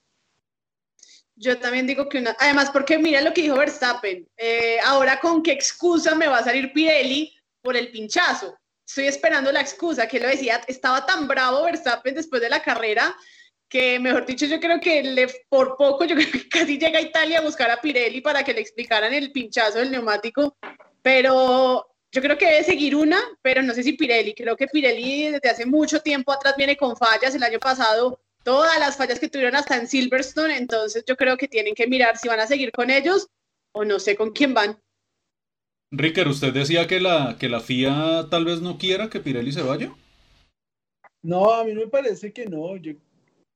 Yo también digo que una. Además, porque mira lo que dijo Verstappen. Eh, ahora, ¿con qué excusa me va a salir Pirelli por el pinchazo? Estoy esperando la excusa, que lo decía. Estaba tan bravo Verstappen después de la carrera que, mejor dicho, yo creo que le, por poco, yo creo que casi llega a Italia a buscar a Pirelli para que le explicaran el pinchazo del neumático. Pero yo creo que debe seguir una, pero no sé si Pirelli. Creo que Pirelli desde hace mucho tiempo atrás viene con fallas. El año pasado todas las fallas que tuvieron hasta en Silverstone, entonces yo creo que tienen que mirar si van a seguir con ellos o no sé con quién van. Ricker, ¿usted decía que la, que la FIA tal vez no quiera que Pirelli se vaya? No, a mí me parece que no. Yo,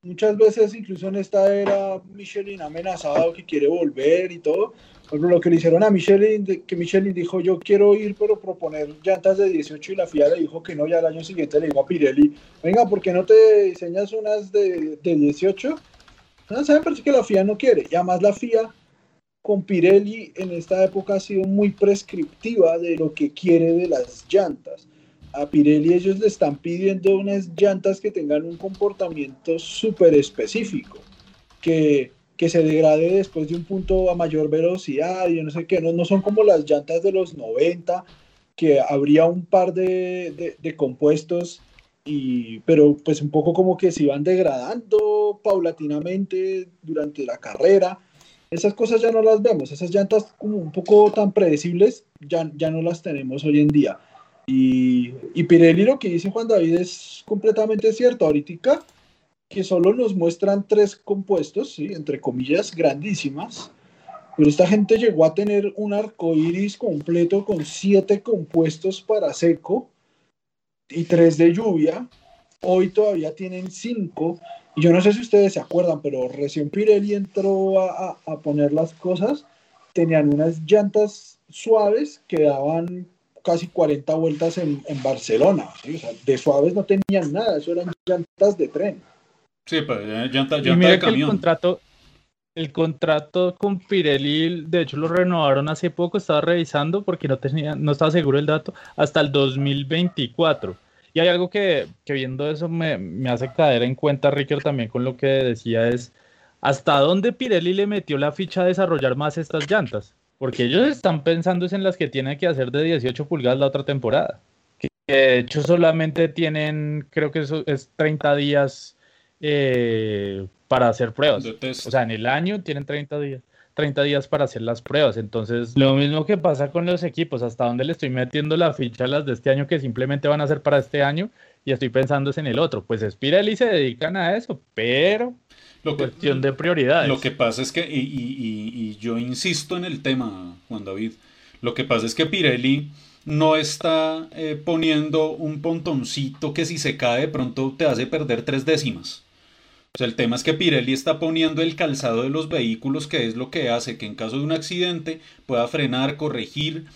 muchas veces, incluso en esta era, Michelin amenazado que quiere volver y todo. Por lo que le hicieron a Michelin, que Michelin dijo, yo quiero ir, pero proponer llantas de 18 y la FIA le dijo que no, ya el año siguiente le dijo a Pirelli, venga, ¿por qué no te diseñas unas de, de 18? No, ¿Saben? Parece que la FIA no quiere. Y además la FIA con Pirelli en esta época ha sido muy prescriptiva de lo que quiere de las llantas. A Pirelli ellos le están pidiendo unas llantas que tengan un comportamiento súper específico, que que se degrade después de un punto a mayor velocidad y no sé qué, no, no son como las llantas de los 90, que habría un par de, de, compuestos, y, pero pues un poco como que se iban degradando paulatinamente durante la carrera. Esas cosas ya no las vemos, esas llantas como un poco tan predecibles ya, ya no las tenemos hoy en día. Y, y Pirelli lo que dice Juan David es completamente cierto. Ahorita que solo nos muestran tres compuestos, ¿sí? entre comillas, grandísimas, pero esta gente llegó a tener un arco iris completo con siete compuestos para seco y tres de lluvia. Hoy todavía tienen cinco. Y yo no sé si ustedes se acuerdan, pero recién Pirelli entró a, a poner las cosas. Tenían unas llantas suaves que daban casi 40 vueltas en, en Barcelona. O sea, de suaves no tenían nada, eso eran llantas de tren. Sí, pues llanta, llanta de camión. El contrato, el contrato con Pirelli, de hecho lo renovaron hace poco, estaba revisando porque no tenía, no estaba seguro el dato, hasta el 2024. Y hay algo que, que viendo eso me, me, hace caer en cuenta, Ricker, también con lo que decía es, ¿hasta dónde Pirelli le metió la ficha a desarrollar más estas llantas? Porque ellos están pensando en las que tienen que hacer de 18 pulgadas la otra temporada. Que de hecho solamente tienen, creo que eso es 30 días eh, para hacer pruebas. O sea, en el año tienen 30 días. 30 días para hacer las pruebas. Entonces, lo mismo que pasa con los equipos, hasta dónde le estoy metiendo la ficha a las de este año que simplemente van a ser para este año y estoy pensando en el otro. Pues Spirelli se dedican a eso, pero lo cuestión de prioridades. Lo que pasa es que, y, y, yo insisto en el tema, Juan David, lo que pasa es que Pirelli no está eh, poniendo un pontoncito que si se cae de pronto te hace perder tres décimas. Sea, el tema es que Pirelli está poniendo el calzado de los vehículos, que es lo que hace que en caso de un accidente pueda frenar, corregir,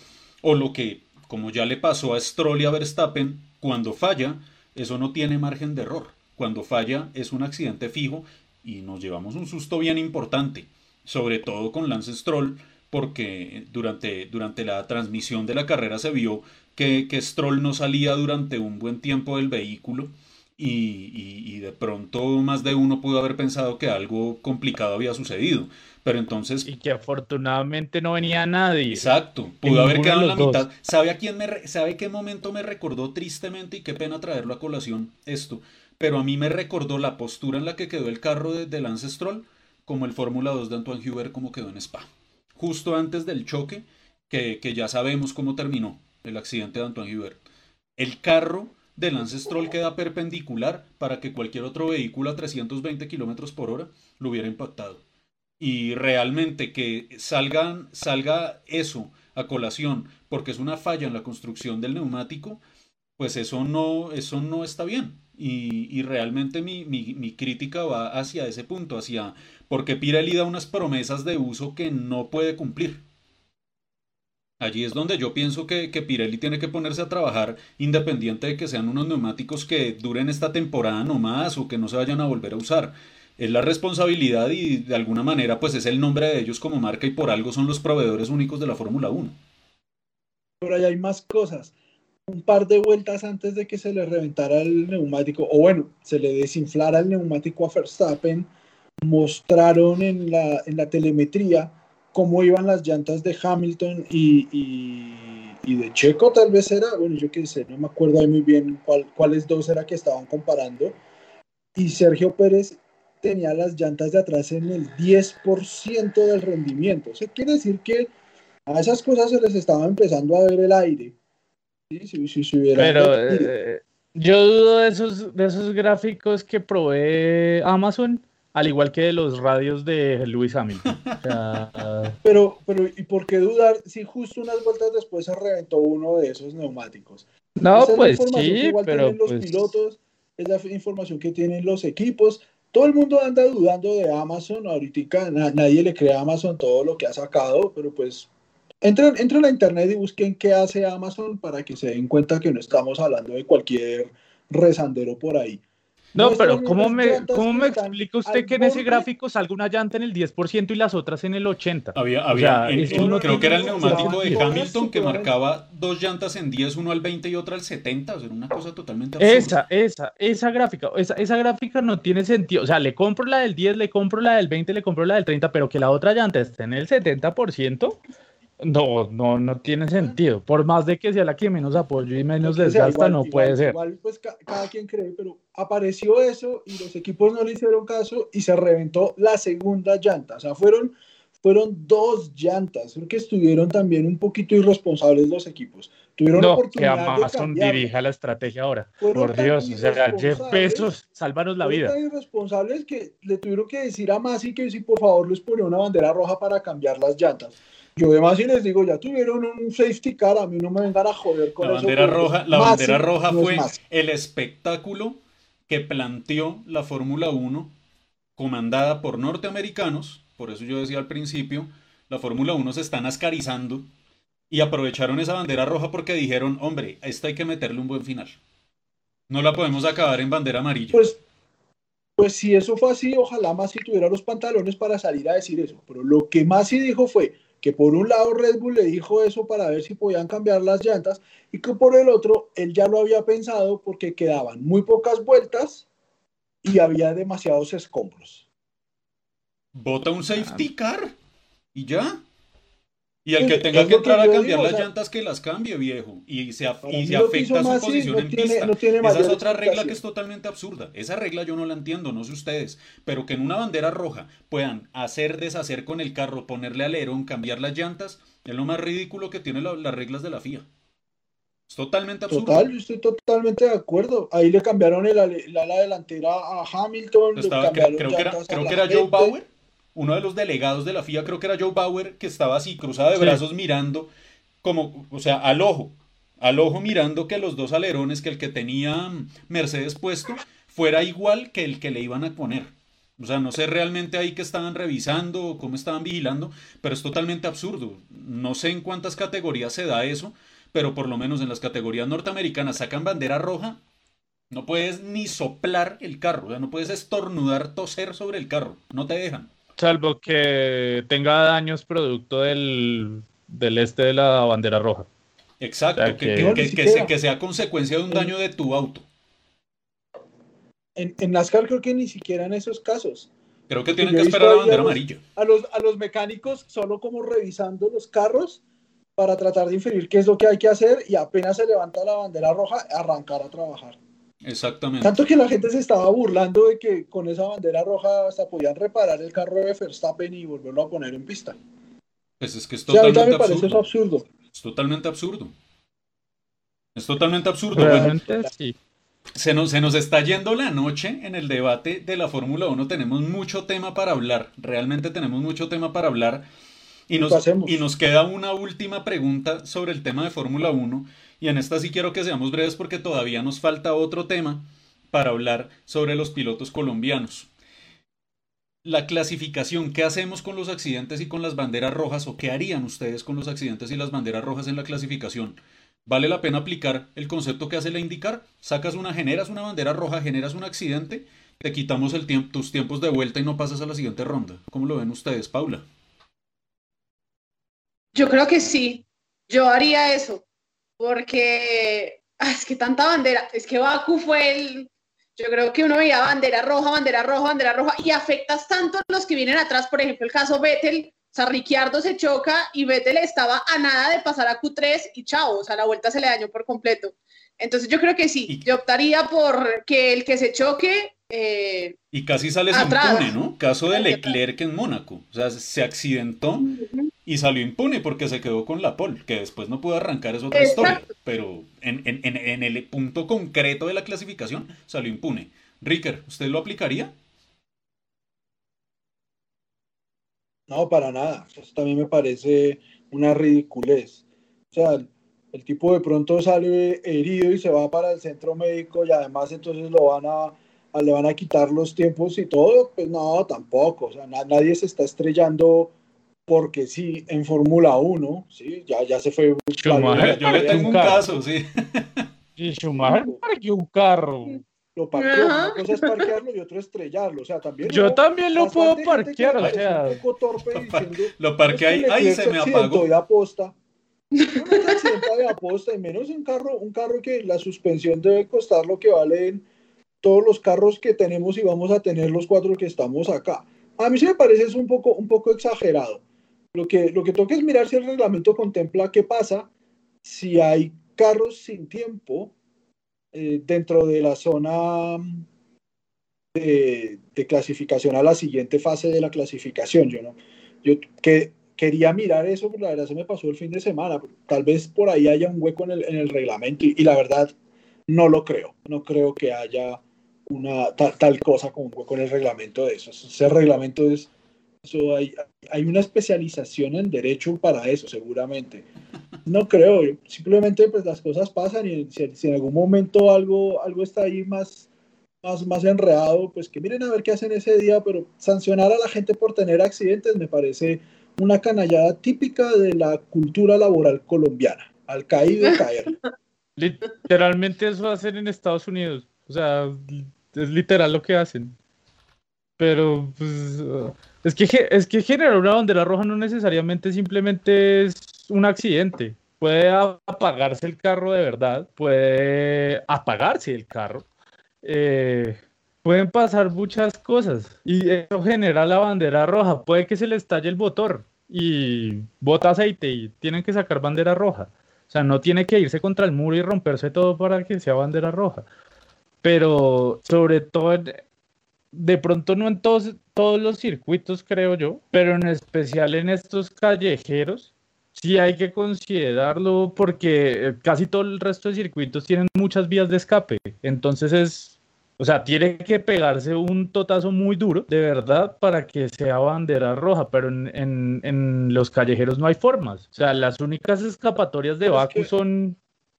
o lo que, como ya le pasó a Stroll y a Verstappen, cuando falla, eso no tiene margen de error. Cuando falla es un accidente fijo y nos llevamos un susto bien importante, sobre todo con Lance Stroll, porque durante, durante la transmisión de la carrera se vio que, que Stroll no salía durante un buen tiempo del vehículo y, de pronto más de uno pudo haber pensado que algo complicado había sucedido. Pero entonces... Y que afortunadamente no venía nadie. Exacto, pudo haber quedado en la mitad. ¿Sabe a quién me... ¿Sabe qué momento me recordó tristemente y qué pena traerlo a colación esto? Pero a mí me recordó la postura en la que quedó el carro de, Lance Stroll como el Fórmula 2 de Antoine Huber como quedó en Spa. Justo antes del choque, que, que ya sabemos cómo terminó el accidente de Antoine Huber. El carro de Lance Stroll queda perpendicular para que cualquier otro vehículo a 320 kilómetros por hora lo hubiera impactado. Y realmente que salgan, salga eso a colación porque es una falla en la construcción del neumático, pues eso no, eso no está bien. Y, y realmente mi, mi, mi, crítica va hacia ese punto, hacia porque Pirelli da unas promesas de uso que no puede cumplir. Allí es donde yo pienso que, Pirelli tiene que ponerse a trabajar independiente de que sean unos neumáticos que duren esta temporada nomás o que no se vayan a volver a usar. Es la responsabilidad y de alguna manera pues es el nombre de ellos como marca y por algo son los proveedores únicos de la Fórmula 1. Pero ahí hay más cosas. Un par de vueltas antes de que se le reventara el neumático, o bueno, se le desinflara el neumático a Verstappen, mostraron en la, en la telemetría cómo iban las llantas de Hamilton y, y, de Checo, tal vez era, bueno, yo qué sé, no me acuerdo ahí muy bien cuál, cuáles dos era que estaban comparando. Y Sergio Pérez tenía las llantas de atrás en el 10% del rendimiento. Eso quiere decir que a esas cosas se les estaba empezando a ver el aire. ¿Sí? Si, si, Pero eh, yo dudo de esos, de esos gráficos que provee Amazon al igual que de los radios de Lewis Hamilton. pero, pero, ¿y por qué dudar si justo unas vueltas después se reventó uno de esos neumáticos? No, pues sí, pero los pues pilotos, es la información que tienen los equipos. Todo el mundo anda dudando de Amazon, ahorita nadie le cree a Amazon todo lo que ha sacado, pero pues entren, entren a la internet y busquen qué hace Amazon para que se den cuenta que no estamos hablando de cualquier rezandero por ahí. No, pero ¿cómo me, ¿cómo me explica usted que en ese gráfico salga una llanta en el 10% y las otras en el 80%? Había, había creo que era el neumático de Hamilton que marcaba dos llantas en 10, uno al 20 y otra al 70, o sea, una cosa totalmente absurda. Esa, esa, esa gráfica, esa, esa gráfica no tiene sentido, o sea, le compro la del 10, le compro la del 20, le compro la del 30, pero que la otra llanta esté en el 70%, no, no, no tiene sentido. Por más de que sea la que menos apoyo y menos desgasta, no puede ser. Igual, pues cada quien cree, pero apareció eso y los equipos no le hicieron caso y se reventó la segunda llanta. O sea, fueron, fueron dos llantas. Creo que estuvieron también un poquito irresponsables los equipos. Tuvieron no, que Amazon dirija la estrategia ahora. Por Dios, o sea, Jeff Bezos, sálvanos la vida. Tan irresponsables que le tuvieron que decir a Masi que si por favor les ponía una bandera roja para cambiar las llantas. Yo además si les digo, ya tuvieron un safety car, a mí no me vengan a joder con la bandera Roja, la bandera roja fue el espectáculo que planteó la Fórmula 1 comandada por norteamericanos, por eso yo decía al principio, la Fórmula 1 se están ascarizando y aprovecharon esa bandera roja porque dijeron, hombre, a esta hay que meterle un buen final. No la podemos acabar en bandera amarilla. Pues, pues si eso fue así, ojalá Masi tuviera los pantalones para salir a decir eso. Pero lo que Masi dijo fue, que por un lado Red Bull le dijo eso para ver si podían cambiar las llantas y que por el otro él ya lo había pensado porque quedaban muy pocas vueltas y había demasiados escombros. Bota un safety car y ya. Y el que tenga que entrar a cambiar las llantas, que las cambie, viejo. Y se, y se afecta su posición en pista. Esa es otra regla que es totalmente absurda. Esa regla yo no la entiendo, no sé ustedes. Pero que en una bandera roja puedan hacer, deshacer con el carro, ponerle alerón, cambiar las llantas, es lo más ridículo que tienen las reglas de la FIA. Es totalmente absurdo. Total, yo estoy totalmente de acuerdo. Ahí le cambiaron el, ala delantera a Hamilton. creo, que era, creo que era Joe Bauer uno de los delegados de la FIA, creo que era Joe Bauer, que estaba así cruzado de brazos mirando, como, o sea, al ojo, al ojo mirando que los dos alerones, que el que tenía Mercedes puesto, fuera igual que el que le iban a poner. O sea, no sé realmente ahí que estaban revisando o cómo estaban vigilando, pero es totalmente absurdo. No sé en cuántas categorías se da eso, pero por lo menos en las categorías norteamericanas sacan bandera roja, no puedes ni soplar el carro, o sea, no puedes estornudar, toser sobre el carro, no te dejan. Salvo que tenga daños producto del, este de la bandera roja. Exacto, que, sea consecuencia de un daño de tu auto. En, en, NASCAR creo que ni siquiera en esos casos. Creo que tienen que esperar la bandera amarilla. A los, a los mecánicos solo como revisando los carros para tratar de inferir qué es lo que hay que hacer y apenas se levanta la bandera roja, arrancar a trabajar. Exactamente. Tanto que la gente se estaba burlando de que con esa bandera roja hasta podían reparar el carro de Verstappen y volverlo a poner en pista. Pues es que es totalmente o me parece absurdo. absurdo. Es totalmente absurdo. Es totalmente absurdo. Realmente sí. Se nos, se nos está yendo la noche en el debate de la Fórmula 1. Tenemos mucho tema para hablar. Realmente tenemos mucho tema para hablar. Y nos, y nos queda una última pregunta sobre el tema de Fórmula 1 y en esta sí quiero que seamos breves porque todavía nos falta otro tema para hablar sobre los pilotos colombianos. La clasificación, ¿qué hacemos con los accidentes y con las banderas rojas o qué harían ustedes con los accidentes y las banderas rojas en la clasificación? ¿Vale la pena aplicar el concepto que hace la indicar? Sacas una, generas una bandera roja, generas un accidente, te quitamos el tiempo, tus tiempos de vuelta y no pasas a la siguiente ronda. ¿Cómo lo ven ustedes, Paula? Yo creo que sí. Yo haría eso porque ah, es que tanta bandera, es que Baku fue el, yo creo que uno veía bandera roja, bandera roja, bandera roja, y afectas tanto a los que vienen atrás, por ejemplo, el caso Vettel, o sea, Ricciardo se choca y Vettel estaba a nada de pasar a Q3 y chao, o sea, la vuelta se le dañó por completo. Entonces yo creo que sí, yo optaría por que el que se choque... Eh, y casi sale impune, ¿no? Caso de Leclerc en Mónaco, o sea, se accidentó y salió impune porque se quedó con la pole, que después no pudo arrancar, es otra historia. Pero en, en, en, el punto concreto de la clasificación salió impune. Ricker, ¿usted lo aplicaría? No, para nada. Eso también me parece una ridiculez. O sea, el tipo de pronto sale herido y se va para el centro médico y además entonces lo van a, le van a quitar los tiempos y todo. Pues no, tampoco. O sea, nadie se está estrellando porque sí, en Fórmula 1, sí, ya, ya se fue. Schumacher, yo le tengo un caso, sí. Y Schumacher parqueó un carro. Lo parqueó, una cosa es parquearlo y otro estrellarlo, o sea, también. Yo también lo puedo parquear, o sea. Un poco torpe diciendo, lo parqué ahí, ahí se me apagó. De aposta. No de aposta, y menos un carro, un carro que la suspensión debe costar lo que valen todos los carros que tenemos y vamos a tener los cuatro que estamos acá. A mí sí me parece es un poco, un poco exagerado. Lo que, lo que toca es mirar si el reglamento contempla qué pasa si hay carros sin tiempo eh, dentro de la zona de, clasificación a la siguiente fase de la clasificación. Yo, ¿no? yo que, quería mirar eso, pero la verdad se me pasó el fin de semana. Tal vez por ahí haya un hueco en el, en el reglamento y, la verdad no lo creo. No creo que haya una tal, cosa como un hueco en el reglamento de eso. Ese reglamento es hay, hay una especialización en derecho para eso, seguramente. No creo, simplemente pues las cosas pasan y si, en algún momento algo, algo está ahí más, más, más enredado, pues que miren a ver qué hacen ese día, pero sancionar a la gente por tener accidentes me parece una canallada típica de la cultura laboral colombiana, al caído caer. Literalmente eso va a ser en Estados Unidos, o sea, es literal lo que hacen. Pero pues es que, es que generar una bandera roja no necesariamente simplemente es un accidente. Puede apagarse el carro de verdad, puede apagarse el carro. Eh, pueden pasar muchas cosas y eso genera la bandera roja. Puede que se le estalle el motor, y bota aceite y tienen que sacar bandera roja. O sea, no tiene que irse contra el muro y romperse todo para que sea bandera roja. Pero sobre todo, de pronto no en todos, todos los circuitos, creo yo, pero en especial en estos callejeros, sí hay que considerarlo porque casi todo el resto de circuitos tienen muchas vías de escape. Entonces es o sea, tiene que pegarse un totazo muy duro, de verdad, para que sea bandera roja, pero en, los callejeros no hay formas. O sea, las únicas escapatorias de Baku son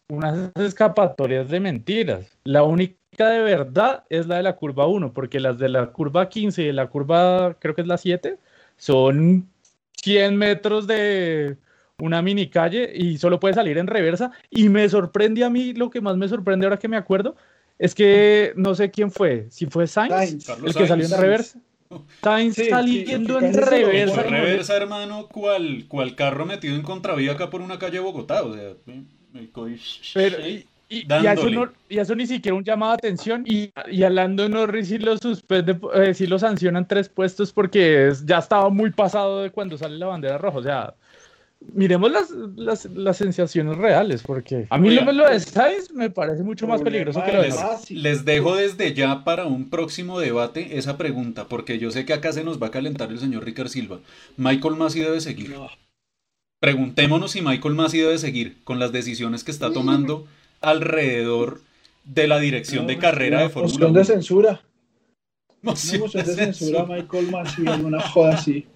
unas escapatorias de mentiras. La única de verdad es la de la curva 1, porque las de la curva 15 y de la curva, creo que es la 7, son 100 metros de una mini calle y solo puede salir en reversa. Y me sorprende a mí, lo que más me sorprende ahora que me acuerdo, es que no sé quién fue, si fue Sainz, el que salió en reversa. Sainz saliendo en reversa. En reversa, hermano, cual, cual carro metido en contravía acá por una calle de Bogotá. O sea, Pero, y, y, eso no, y, eso ni siquiera un llamado de atención. Y, y a Lando Norris sí lo, suspende, eh, sí lo sancionan tres puestos porque ya estaba muy pasado de cuando sale la bandera roja. O sea, miremos las, las, las, sensaciones reales, porque a mí lo, lo, de Sainz me parece mucho más peligroso que lo de les, les dejo desde ya para un próximo debate esa pregunta, porque yo sé que acá se nos va a calentar el señor Ricard Silva. ¿Michael Masi debe seguir? Preguntémonos si Michael Masi debe seguir con las decisiones que está tomando alrededor de la dirección de carrera de Fórmula 1. de censura. Moción, de, censura, Michael Masi en una joda así.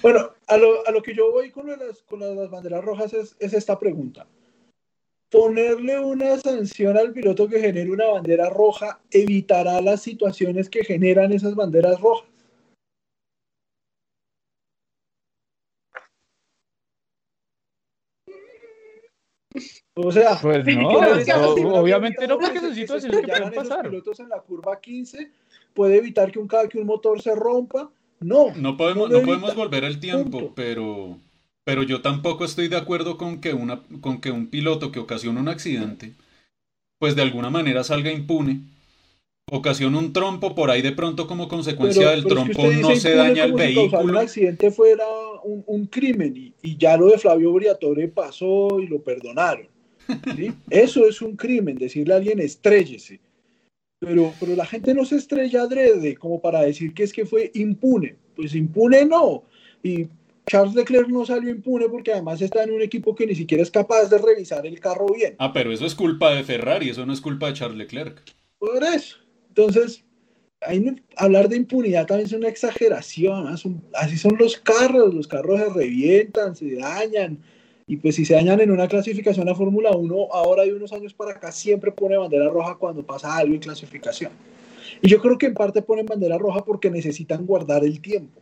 Bueno, a lo, a lo que yo voy con las, con las banderas rojas es, es esta pregunta. Ponerle una sanción al piloto que genere una bandera roja evitará las situaciones que generan esas banderas rojas. O sea, pues no, obviamente no, porque son situaciones que pueden pasar. Los pilotos en la curva 15 puede evitar que un, que un motor se rompa, no. No podemos, no, podemos volver el tiempo, pero, pero yo tampoco estoy de acuerdo con que, una, con que un piloto que ocasiona un accidente, pues de alguna manera salga impune. Ocasiona un trompo por ahí de pronto como consecuencia del trompo no se daña el vehículo. Si un accidente fuera un, crimen y, ya lo de Flavio Briatore pasó y lo perdonaron. Eso es un crimen, decirle a alguien estrellese. Pero, pero la gente no se estrella adrede como para decir que es que fue impune. Pues impune no. Y Charles Leclerc no salió impune porque además está en un equipo que ni siquiera es capaz de revisar el carro bien. Ah, pero eso es culpa de Ferrari, eso no es culpa de Charles Leclerc. Por eso. Entonces, hablar de impunidad también es una exageración. Así son los carros, los carros se revientan, se dañan. Y pues si se dañan en una clasificación a Fórmula 1, ahora hay unos años para acá siempre pone bandera roja cuando pasa algo en clasificación. Y yo creo que en parte ponen bandera roja porque necesitan guardar el tiempo.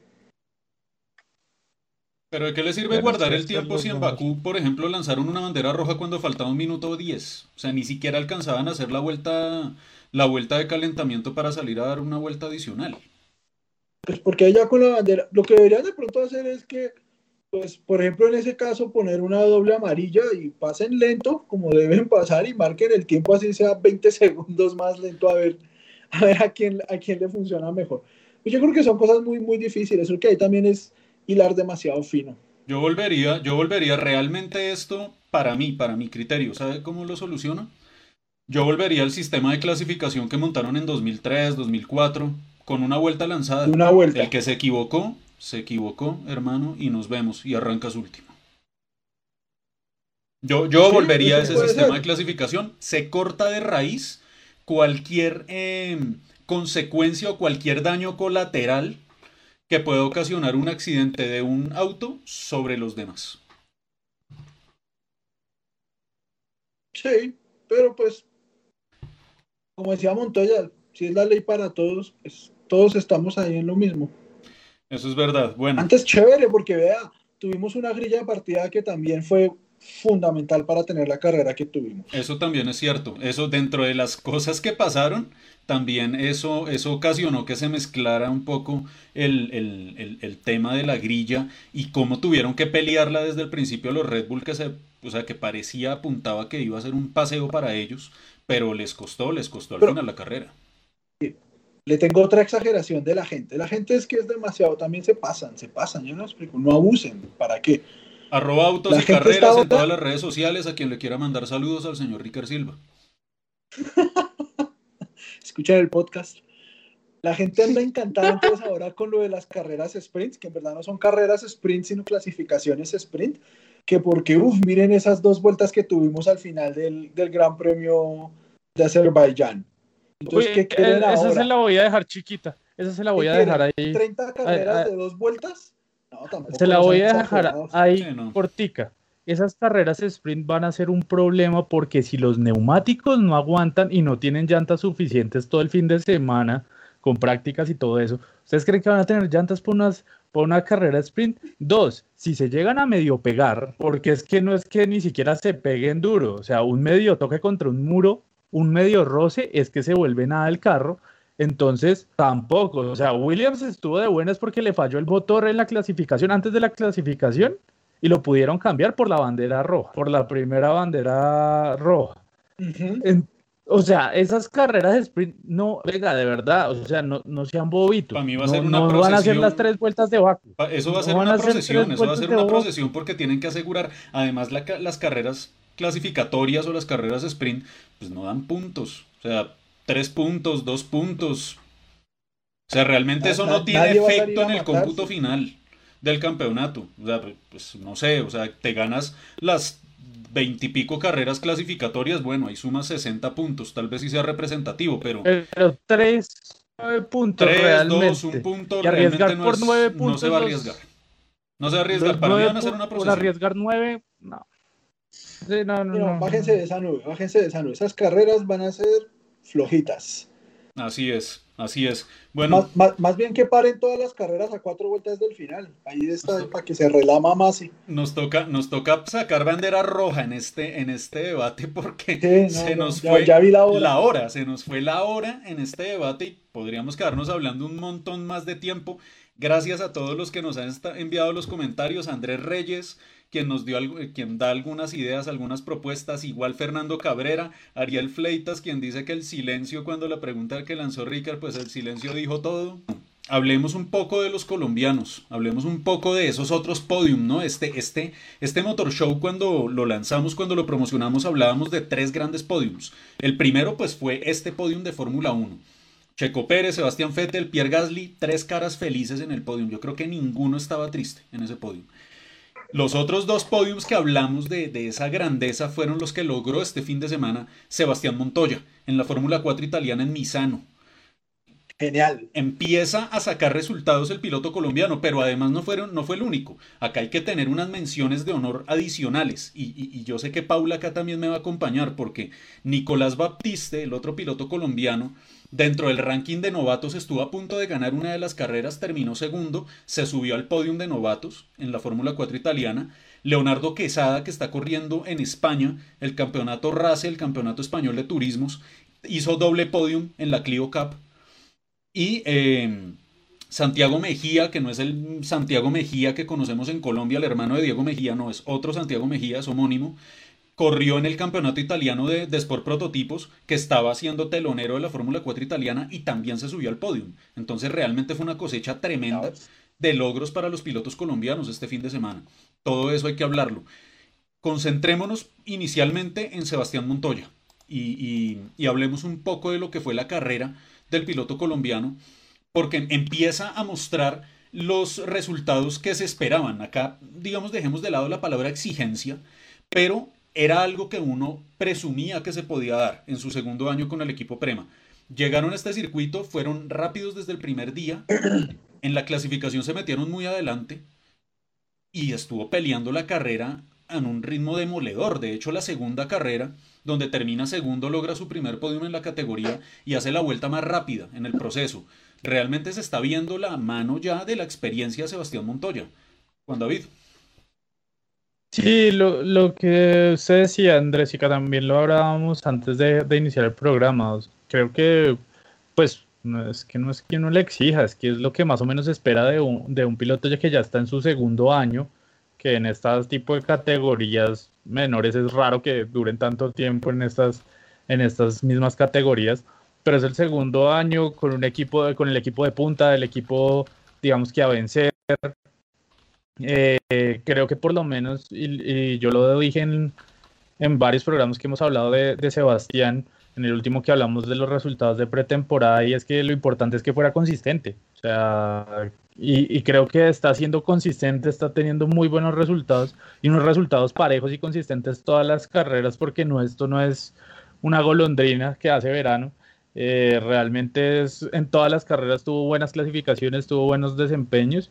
Pero ¿de qué le sirve guardar el tiempo si en Bakú, por ejemplo, lanzaron una bandera roja cuando faltaba un minuto o diez? O sea, ni siquiera alcanzaban a hacer la vuelta, la vuelta de calentamiento para salir a dar una vuelta adicional. Pues porque allá con la bandera, lo que deberían de pronto hacer es que pues, por ejemplo, en ese caso, poner una doble amarilla y pasen lento, como deben pasar, y marquen el tiempo así sea 20 segundos más lento, a ver a, ver a, quién, a quién le funciona mejor. Y yo creo que son cosas muy, muy difíciles, que ahí también es hilar demasiado fino. Yo volvería, yo volvería realmente esto, para mí, para mi criterio, ¿sabe cómo lo soluciono? Yo volvería al sistema de clasificación que montaron en 2003, 2004, con una vuelta lanzada. Una vuelta. El que se equivocó se equivocó, hermano, y nos vemos, y arrancas último. Yo, yo volvería a ese sistema de clasificación. Se corta de raíz cualquier em, consecuencia o cualquier daño colateral que pueda ocasionar un accidente de un auto sobre los demás. Sí, pero pues, como decía Montoya, si es la ley para todos, pues todos estamos ahí en lo mismo. Eso es verdad. Bueno. Antes chévere, porque vea, tuvimos una grilla de partida que también fue fundamental para tener la carrera que tuvimos. Eso también es cierto. Eso dentro de las cosas que pasaron, también eso, eso ocasionó que se mezclara un poco el, el, el, tema de la grilla y cómo tuvieron que pelearla desde el principio los Red Bull, que se, o sea, que parecía apuntaba que iba a ser un paseo para ellos, pero les costó, les costó al final la carrera. Le tengo otra exageración de la gente. La gente es que es demasiado, también se pasan, se pasan, yo no explico, no abusen, ¿para qué? Arroba autos La y carreras en todas las redes sociales a quien le quiera mandar saludos al señor Ricker Silva. Escuchan el podcast. La gente anda encantada entonces ahora con lo de las carreras sprint, que en verdad no son carreras sprint, sino clasificaciones sprint, que porque, uff, miren esas dos vueltas que tuvimos al final del, del Gran Premio de Azerbaiyán. Entonces, Uy, ¿qué quieren eh, esa ahora? se la voy a dejar chiquita. Esa se la voy ¿Qué a dejar quieren? ahí. ¿30 carreras Ay, ay. de dos vueltas? No, tampoco. Se la voy a dejar ahí Sí, no. cortica. Esas carreras sprint van a ser un problema porque si los neumáticos no aguantan y no tienen llantas suficientes todo el fin de semana con prácticas y todo eso, ¿ustedes creen que van a tener llantas por, unas, por una carrera sprint? Dos, si se llegan a medio pegar, porque es que no es que ni siquiera se peguen duro, o sea, un medio toque contra un muro, un medio roce, es que se vuelve nada el carro. Entonces, tampoco. O sea, Williams estuvo de buenas porque le falló el motor en la clasificación, antes de la clasificación, y lo pudieron cambiar por la bandera roja, por la primera bandera roja. En- o sea, esas carreras de sprint, no, venga, de verdad, o sea, no, no sean bobitos. Pa' mí va a no, ser una no van a hacer las tres vueltas de Baku. Eso va a No ser una procesión, eso va a ser una procesión porque tienen que asegurar, además la las carreras clasificatorias o las carreras sprint, pues no dan puntos, o sea, tres puntos, dos puntos, o sea, realmente Na- eso no tiene nadie efecto en el cómputo final del campeonato, o sea, pues no sé, o sea, te ganas las veintipico carreras clasificatorias, bueno, ahí sumas 60 puntos, tal vez sí sea representativo, pero Pero tres nueve puntos tres, realmente. dos, un punto, Y arriesgar realmente no, por es- nueve no puntos se va a arriesgar. No se va a arriesgar, para mí van a hacer una procesión. arriesgar nueve, no. Sí, no, no, No, no, no. bájense de esa nube, bájense de esa nube. Esas carreras van a ser flojitas. Así es, así es. Bueno, Más, más- más bien que paren todas las carreras a cuatro vueltas del final. Ahí está, para que se relama más. y- nos toca, nos toca sacar bandera roja en este, en este debate porque Sí, no, se no, nos ya- fue ya vi la hora. la hora, se nos fue la hora en este debate y podríamos quedarnos hablando un montón más de tiempo. Gracias a todos los que nos han enviado los comentarios, Andrés Reyes, quien nos dio algo, eh, quien da algunas ideas, algunas propuestas, igual Fernando Cabrera, Ariel Fleitas, quien dice que el silencio cuando la pregunta que lanzó Ricard, pues el silencio dijo todo. Hablemos un poco de los colombianos, hablemos un poco de esos otros podium, ¿no? Este, este, este motor show cuando lo lanzamos, cuando lo promocionamos, hablábamos de tres grandes podiums. El primero, pues, fue este podium de Fórmula 1. Checo Pérez, Sebastián Vettel, Pierre Gasly, tres caras felices en el podium. Yo creo que ninguno estaba triste en ese podium. Los otros dos podiums que hablamos de, de esa grandeza fueron los que logró este fin de semana Sebastián Montoya en la Fórmula 4 italiana en Misano Genial. empieza a sacar resultados el piloto colombiano, pero además no, fueron, no fue el único. Acá hay que tener unas menciones de honor adicionales. Y, y- yo sé que Paula acá también me va a acompañar porque Nicolás Baptiste, el otro piloto colombiano, dentro del ranking de novatos estuvo a punto de ganar una de las carreras, terminó segundo, se subió al podium de novatos en la Fórmula 4 italiana. Leonardo Quesada, que está corriendo en España el campeonato RACE, el campeonato español de turismos, hizo doble podium en la Clio Cup. Y eh, Santiago Mejía, que no es el Santiago Mejía que conocemos en Colombia, el hermano de Diego Mejía, no, es otro Santiago Mejía, es homónimo, corrió en el campeonato italiano de, de Sport Prototipos, que estaba siendo telonero de la Fórmula 4 italiana y también se subió al podium. Entonces realmente fue una cosecha tremenda de logros para los pilotos colombianos este fin de semana. Todo eso hay que hablarlo. Concentrémonos inicialmente en Sebastián Montoya y, y- y hablemos un poco de lo que fue la carrera del piloto colombiano, porque empieza a mostrar los resultados que se esperaban. Acá, digamos, dejemos de lado la palabra exigencia, pero era algo que uno presumía que se podía dar en su segundo año con el equipo Prema. Llegaron a este circuito, fueron rápidos desde el primer día, en la clasificación se metieron muy adelante y estuvo peleando la carrera en un ritmo demoledor. De hecho, la segunda carrera, donde termina segundo, logra su primer podium en la categoría y hace la vuelta más rápida en el proceso. Realmente se está viendo la mano ya de la experiencia de Sebastián Montoya. Juan David. Sí, lo, lo que usted decía, Andrés, y que también lo hablábamos antes de, de iniciar el programa. Creo que, pues, no es que no es que uno le exija, es que es lo que más o menos espera de un, de un piloto ya que ya está en su segundo año, que en estas tipo de categorías menores es raro que duren tanto tiempo en estas, en estas mismas categorías. pero es el segundo año con un equipo, con el equipo de punta, el equipo, digamos que a vencer. Eh, creo que por lo menos, y, yo lo dije en, en, varios programas que hemos hablado de, de, Sebastián, en el último que hablamos de los resultados de pretemporada, y es que lo importante es que fuera consistente. O sea, y, creo que está siendo consistente, está teniendo muy buenos resultados y unos resultados parejos y consistentes todas las carreras, porque no, esto no es una golondrina que hace verano. Eh, realmente es, en todas las carreras tuvo buenas clasificaciones, tuvo buenos desempeños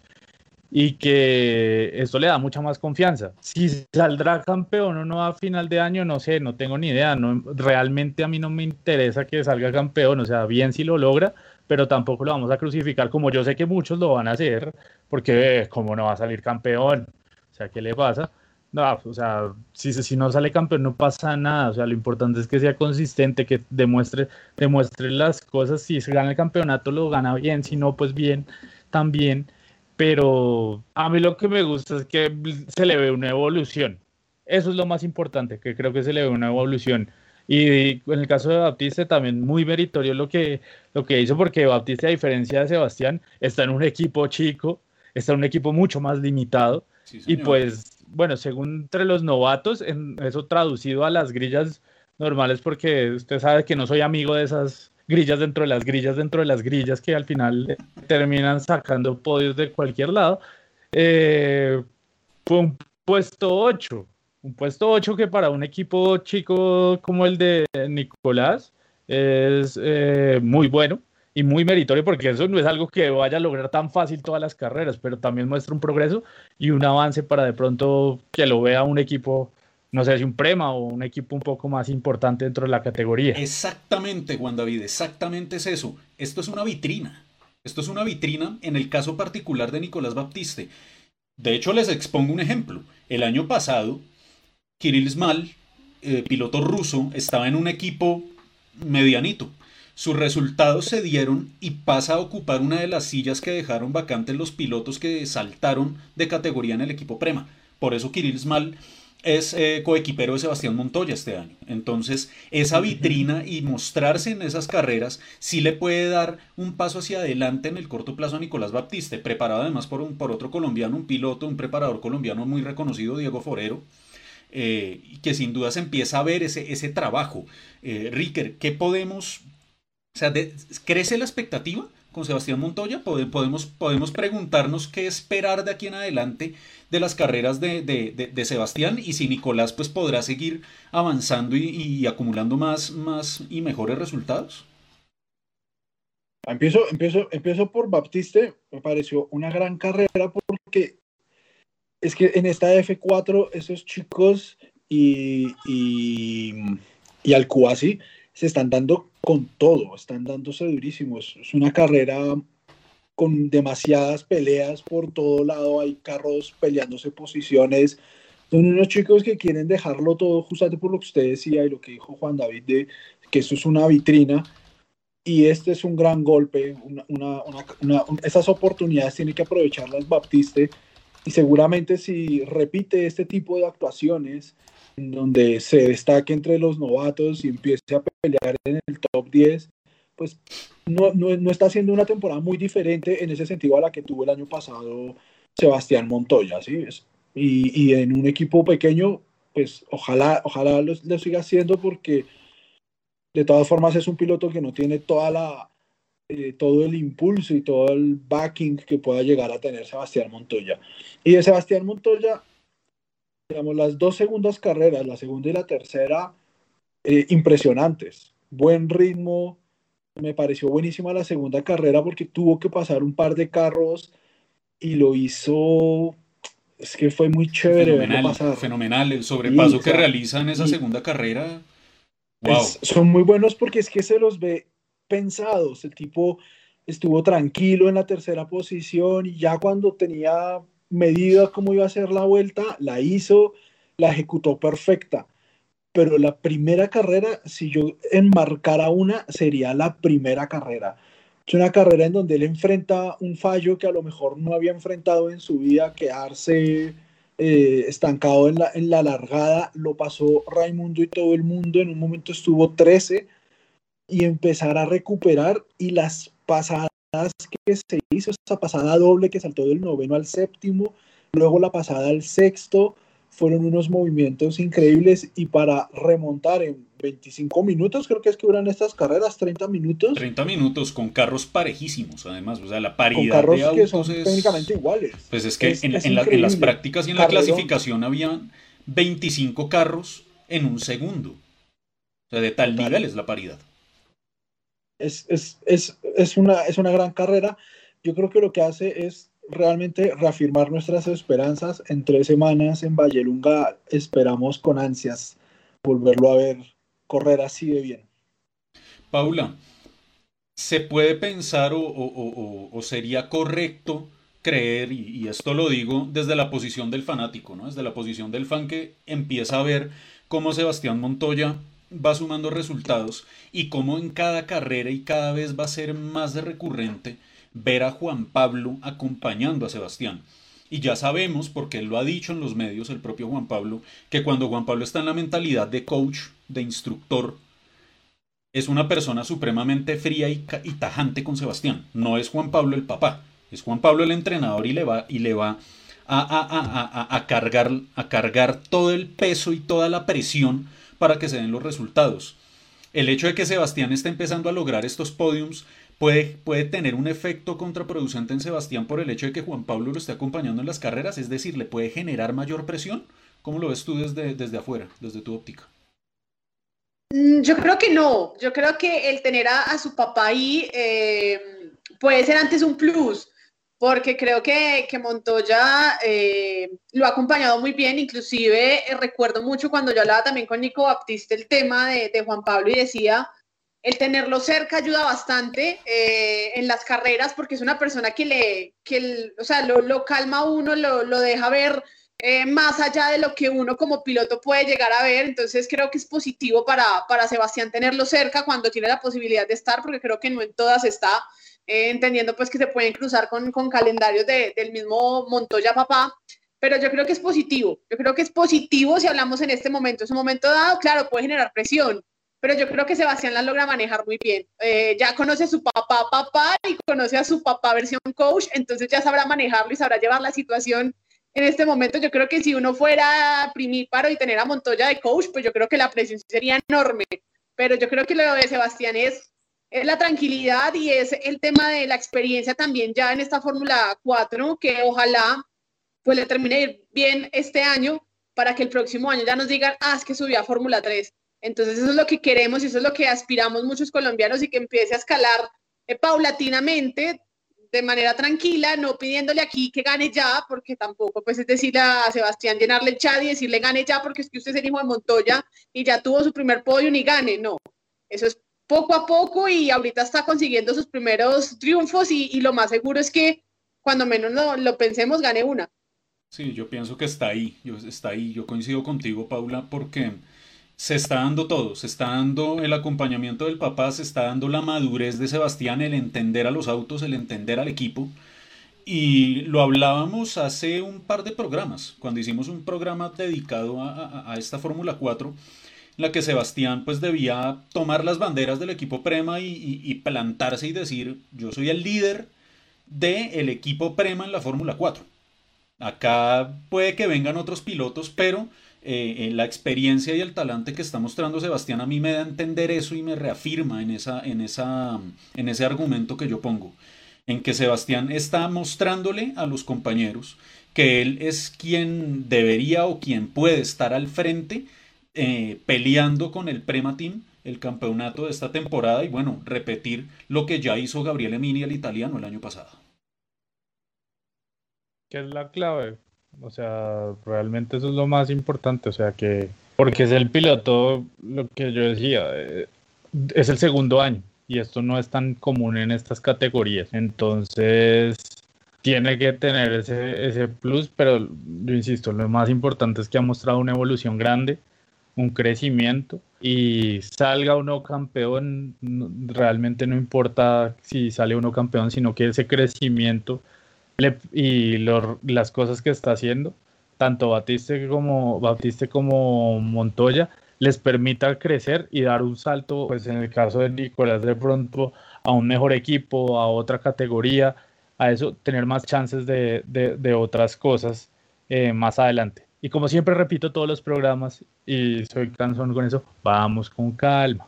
y que eso le da mucha más confianza. Si saldrá campeón o no a final de año, no sé, no tengo ni idea. No, realmente a mí no me interesa que salga campeón, o sea, bien si lo logra, pero tampoco lo vamos a crucificar como yo sé que muchos lo van a hacer, porque eh, como no va a salir campeón, o sea, ¿qué le pasa? No, o sea, si, si no sale campeón no pasa nada, o sea, lo importante es que sea consistente, que demuestre, demuestre las cosas, si se gana el campeonato lo gana bien, si no, pues bien, también, pero a mí lo que me gusta es que se le ve una evolución, eso es lo más importante, que creo que se le ve una evolución. Y en el caso de Baptiste también muy meritorio lo que, lo que hizo, porque Baptiste, a diferencia de Sebastián, está en un equipo chico, está en un equipo mucho más limitado. y pues, bueno, según entre los novatos, en, eso traducido a las grillas normales, porque usted sabe que no soy amigo de esas grillas dentro de las grillas dentro de las grillas que al final terminan sacando podios de cualquier lado. Eh, fue un puesto 8 un puesto 8 que para un equipo chico como el de Nicolás es eh, muy bueno y muy meritorio porque eso no es algo que vaya a lograr tan fácil todas las carreras, pero también muestra un progreso y un avance para de pronto que lo vea un equipo, no sé si un Prema o un equipo un poco más importante dentro de la categoría. Exactamente, Juan David, exactamente es eso. Esto es una vitrina. Esto es una vitrina en el caso particular de Nicolás Baptiste. De hecho, les expongo un ejemplo. El año pasado, Kirill Smal, eh, piloto ruso, estaba en un equipo medianito. Sus resultados se dieron y pasa a ocupar una de las sillas que dejaron vacantes los pilotos que saltaron de categoría en el equipo Prema. Por eso Kirill Smal es eh, coequipero de Sebastián Montoya este año. Entonces, esa vitrina y mostrarse en esas carreras sí le puede dar un paso hacia adelante en el corto plazo a Nicolás Baptiste, preparado además por, un, por otro colombiano, un piloto, un preparador colombiano muy reconocido, Diego Forero eh, que sin duda se empieza a ver ese, ese trabajo. Eh, Ricker, ¿qué podemos, o sea, crece la expectativa con Sebastián Montoya? Podemos, podemos preguntarnos qué esperar de aquí en adelante de las carreras de, de, Sebastián y si Nicolás pues podrá seguir avanzando y, acumulando más, más y mejores resultados. Empiezo, empiezo, empiezo por Baptiste, me pareció una gran carrera porque es que en esta F4 esos chicos y, y, y se están dando con todo, están dándose durísimos. Es una carrera con demasiadas peleas por todo lado, hay carros peleándose posiciones. Son unos chicos que quieren dejarlo todo, justamente por lo que usted decía y lo que dijo Juan David, de que esto es una vitrina y este es un gran golpe. Una, esas oportunidades tiene que aprovecharlas Baptiste y seguramente si repite este tipo de actuaciones, en donde se destaque entre los novatos y empiece a pelear en el top 10, pues no, no, no, está haciendo una temporada muy diferente en ese sentido a la que tuvo el año pasado Sebastián Montoya, ¿sí? Y, y en un equipo pequeño, pues ojalá, ojalá lo, lo siga haciendo porque de todas formas es un piloto que no tiene toda la, eh, todo el impulso y todo el backing que pueda llegar a tener Sebastián Montoya. Y de Sebastián Montoya, digamos, las dos segundas carreras, la segunda y la tercera, eh, impresionantes. Buen ritmo, me pareció buenísima la segunda carrera porque tuvo que pasar un par de carros y lo hizo es que fue muy chévere fenomenal, fenomenal el sobrepaso que realiza en esa segunda carrera wow. son muy buenos porque es que se los ve pensados. El tipo estuvo tranquilo en la tercera posición y ya cuando tenía medida cómo iba a ser la vuelta, la hizo, la ejecutó perfecta. Pero la primera carrera, si yo enmarcara una, sería la primera carrera. Es una carrera en donde él enfrenta un fallo que a lo mejor no había enfrentado en su vida, quedarse eh, estancado en la, en la largada. Lo pasó Raimundo y todo el mundo. En un momento estuvo 13 y empezar a recuperar y las pasadas que se hizo, esa pasada doble que saltó del noveno al séptimo, luego la pasada al sexto, fueron unos movimientos increíbles y para remontar en 25 minutos, creo que es que duran estas carreras, 30 minutos. 30 minutos con carros parejísimos, además, o sea, la paridad con carros de autos que son es... técnicamente iguales. Pues es que Es- en, es en la- en las prácticas y en la clasificación habían 25 carros en un segundo. O sea, de tal nivel es la paridad. Es, es, es, es, una, es una gran carrera. Yo creo que lo que hace es realmente reafirmar nuestras esperanzas. En tres semanas en Vallelunga esperamos con ansias volverlo a ver correr así de bien. Paula, ¿se puede pensar o, o- o- o- sería correcto creer, y, y esto lo digo desde la posición del fanático, ¿no? desde la posición del fan que empieza a ver cómo Sebastián Montoya va sumando resultados y cómo en cada carrera y cada vez va a ser más recurrente ver a Juan Pablo acompañando a Sebastián. Y ya sabemos, porque él lo ha dicho en los medios, el propio Juan Pablo, que cuando Juan Pablo está en la mentalidad de coach, de instructor, es una persona supremamente fría y, tajante con Sebastián. No es Juan Pablo el papá, es Juan Pablo el entrenador y le va, y le va a- a cargar, a cargar todo el peso y toda la presión para que se den los resultados. El hecho de que Sebastián esté empezando a lograr estos podiums puede, puede tener un efecto contraproducente en Sebastián por el hecho de que Juan Pablo lo esté acompañando en las carreras, es decir, le puede generar mayor presión. ¿Cómo lo ves tú desde, desde afuera, desde tu óptica? Mm, Yo creo que no, yo creo que el tener a, su papá ahí eh, puede ser antes un plus, porque creo que, que Montoya eh, lo ha acompañado muy bien, inclusive eh, recuerdo mucho cuando yo hablaba también con Nico Baptiste el tema de, de Juan Pablo y decía, el tenerlo cerca ayuda bastante eh, en las carreras porque es una persona que le, que o sea, lo, lo calma uno, lo, lo deja ver más allá de lo que uno como piloto puede llegar a ver. Entonces creo que es positivo para, para Sebastián tenerlo cerca cuando tiene la posibilidad de estar, porque creo que no en todas está, eh, entendiendo pues que se pueden cruzar con, con calendarios de- del mismo Montoya papá. Pero yo creo que es positivo, yo creo que es positivo si hablamos en este momento. Es un momento dado, claro, puede generar presión, pero yo creo que Sebastián la logra manejar muy bien. Eh, ya conoce a su papá, papá, y conoce a su papá versión coach, entonces ya sabrá manejarlo y sabrá llevar la situación en este momento. Yo creo que si uno fuera primíparo y tener a Montoya de coach, pues yo creo que la presión sería enorme. Pero yo creo que lo de Sebastián es, es la tranquilidad y es el tema de la experiencia también ya en esta Fórmula 4, que ojalá pues le termine bien este año para que el próximo año ya nos digan, ah, es que subió a Fórmula 3. Entonces eso es lo que queremos y eso es lo que aspiramos muchos colombianos y que empiece a escalar eh, paulatinamente, de manera tranquila, no pidiéndole aquí que gane ya, porque tampoco pues es decirle a Sebastián llenarle el chat y decirle gane ya porque es que usted es el hijo de Montoya y ya tuvo su primer podio y gane, no. Eso es poco a poco y ahorita está consiguiendo sus primeros triunfos y, lo más seguro es que cuando menos lo, pensemos gane una. Sí, yo pienso que está ahí, está ahí. Yo coincido contigo, Paula, porque se está dando todo, se está dando el acompañamiento del papá, se está dando la madurez de Sebastián, el entender a los autos, el entender al equipo. Y lo hablábamos hace un par de programas, cuando hicimos un programa dedicado a- a esta Fórmula 4, la que Sebastián pues debía tomar las banderas del equipo Prema y, plantarse y decir, yo soy el líder del equipo Prema en la Fórmula 4. Acá puede que vengan otros pilotos, pero eh, eh, la experiencia y el talante que está mostrando Sebastián a mí me da a entender eso y me reafirma en, esa, en, esa, en ese argumento que yo pongo, en que Sebastián está mostrándole a los compañeros que él es quien debería o quien puede estar al frente eh, peleando con el Prema Team el campeonato de esta temporada y bueno, repetir lo que ya hizo Gabriele Mini el italiano el año pasado. que es la clave. O sea, realmente eso es lo más importante. O sea, que, porque es el piloto, lo que yo decía, eh, es el segundo año y esto no es tan común en estas categorías. Entonces, tiene que tener ese, ese plus, pero yo insisto, lo más importante es que ha mostrado una evolución grande, un crecimiento y salga uno campeón, realmente no importa si sale uno campeón, sino que ese crecimiento y las cosas que está haciendo, tanto Batiste como, Batiste como Montoya, les permita crecer y dar un salto, pues en el caso de Nicolás de pronto a un mejor equipo, a otra categoría, a eso, tener más chances de, de, otras cosas eh, más adelante. Y como siempre repito todos los programas y soy cansón con eso, vamos con calma.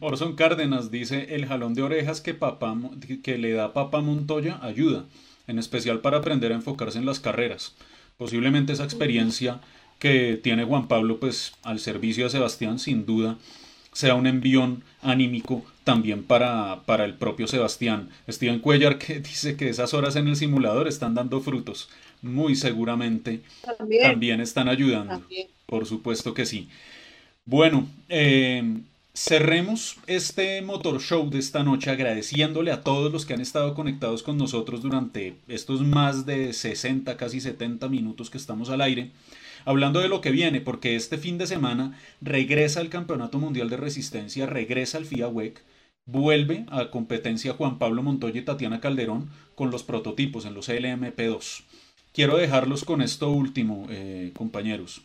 Orson Cárdenas dice, el jalón de orejas que, papá, que le da Papá Montoya ayuda, en especial para aprender a enfocarse en las carreras. Posiblemente esa experiencia que tiene Juan Pablo pues al servicio de Sebastián sin duda sea un envión anímico también para, para el propio Sebastián. Steven Cuellar dice que esas horas en el simulador están dando frutos. Muy seguramente también, están ayudando. Por supuesto que sí. Bueno, eh, cerremos este motor show de esta noche agradeciéndole a todos los que han estado conectados con nosotros durante estos más de 60, casi 70 minutos que estamos al aire hablando de lo que viene, porque este fin de semana regresa el Campeonato Mundial de Resistencia, regresa al FIA WEC, vuelve a competencia Juan Pablo Montoya y Tatiana Calderón con los prototipos en los LMP2. Quiero dejarlos con esto último, eh, compañeros.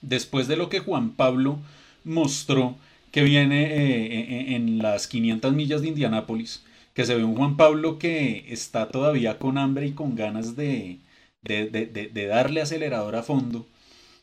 Después de lo que Juan Pablo mostró que viene eh, eh, en las 500 millas de Indianápolis, que se ve un Juan Pablo que está todavía con hambre y con ganas de, de, darle acelerador a fondo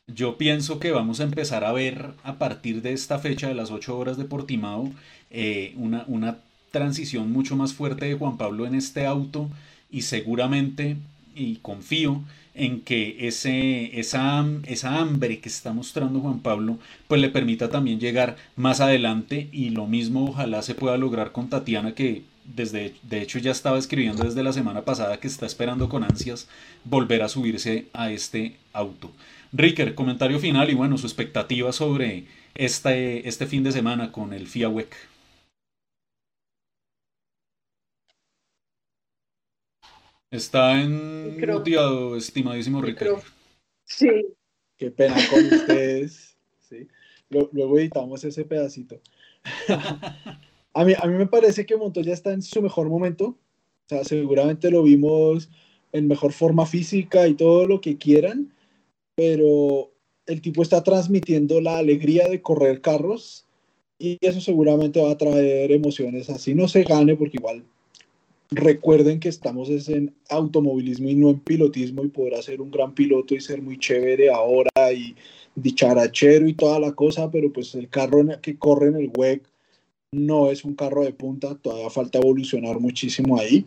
yo pienso que vamos a empezar a ver a partir de esta fecha de las 8 horas de Portimao eh, una transición mucho más fuerte de Juan Pablo en este auto y seguramente y confío en que ese, esa, esa hambre que está mostrando Juan Pablo pues le permita también llegar más adelante y lo mismo ojalá se pueda lograr con Tatiana que desde de hecho ya estaba escribiendo desde la semana pasada que está esperando con ansias volver a subirse a este auto. Ricker, comentario final y bueno, su expectativa sobre este, este fin de semana con el FIA WEC. Está en muteado, estimadísimo Ricker. Sí. Qué pena con ustedes. Sí. Luego editamos ese pedacito. a, mí, a mí me parece que Montoya está en su mejor momento. O sea, seguramente lo vimos en mejor forma física y todo lo que quieran pero el tipo está transmitiendo la alegría de correr carros y eso seguramente va a traer emociones. Así no se gane, porque igual recuerden que estamos en automovilismo y no en pilotismo y podrá ser un gran piloto y ser muy chévere ahora y dicharachero y toda la cosa, pero pues el carro que corre en el WEC no es un carro de punta, todavía falta evolucionar muchísimo ahí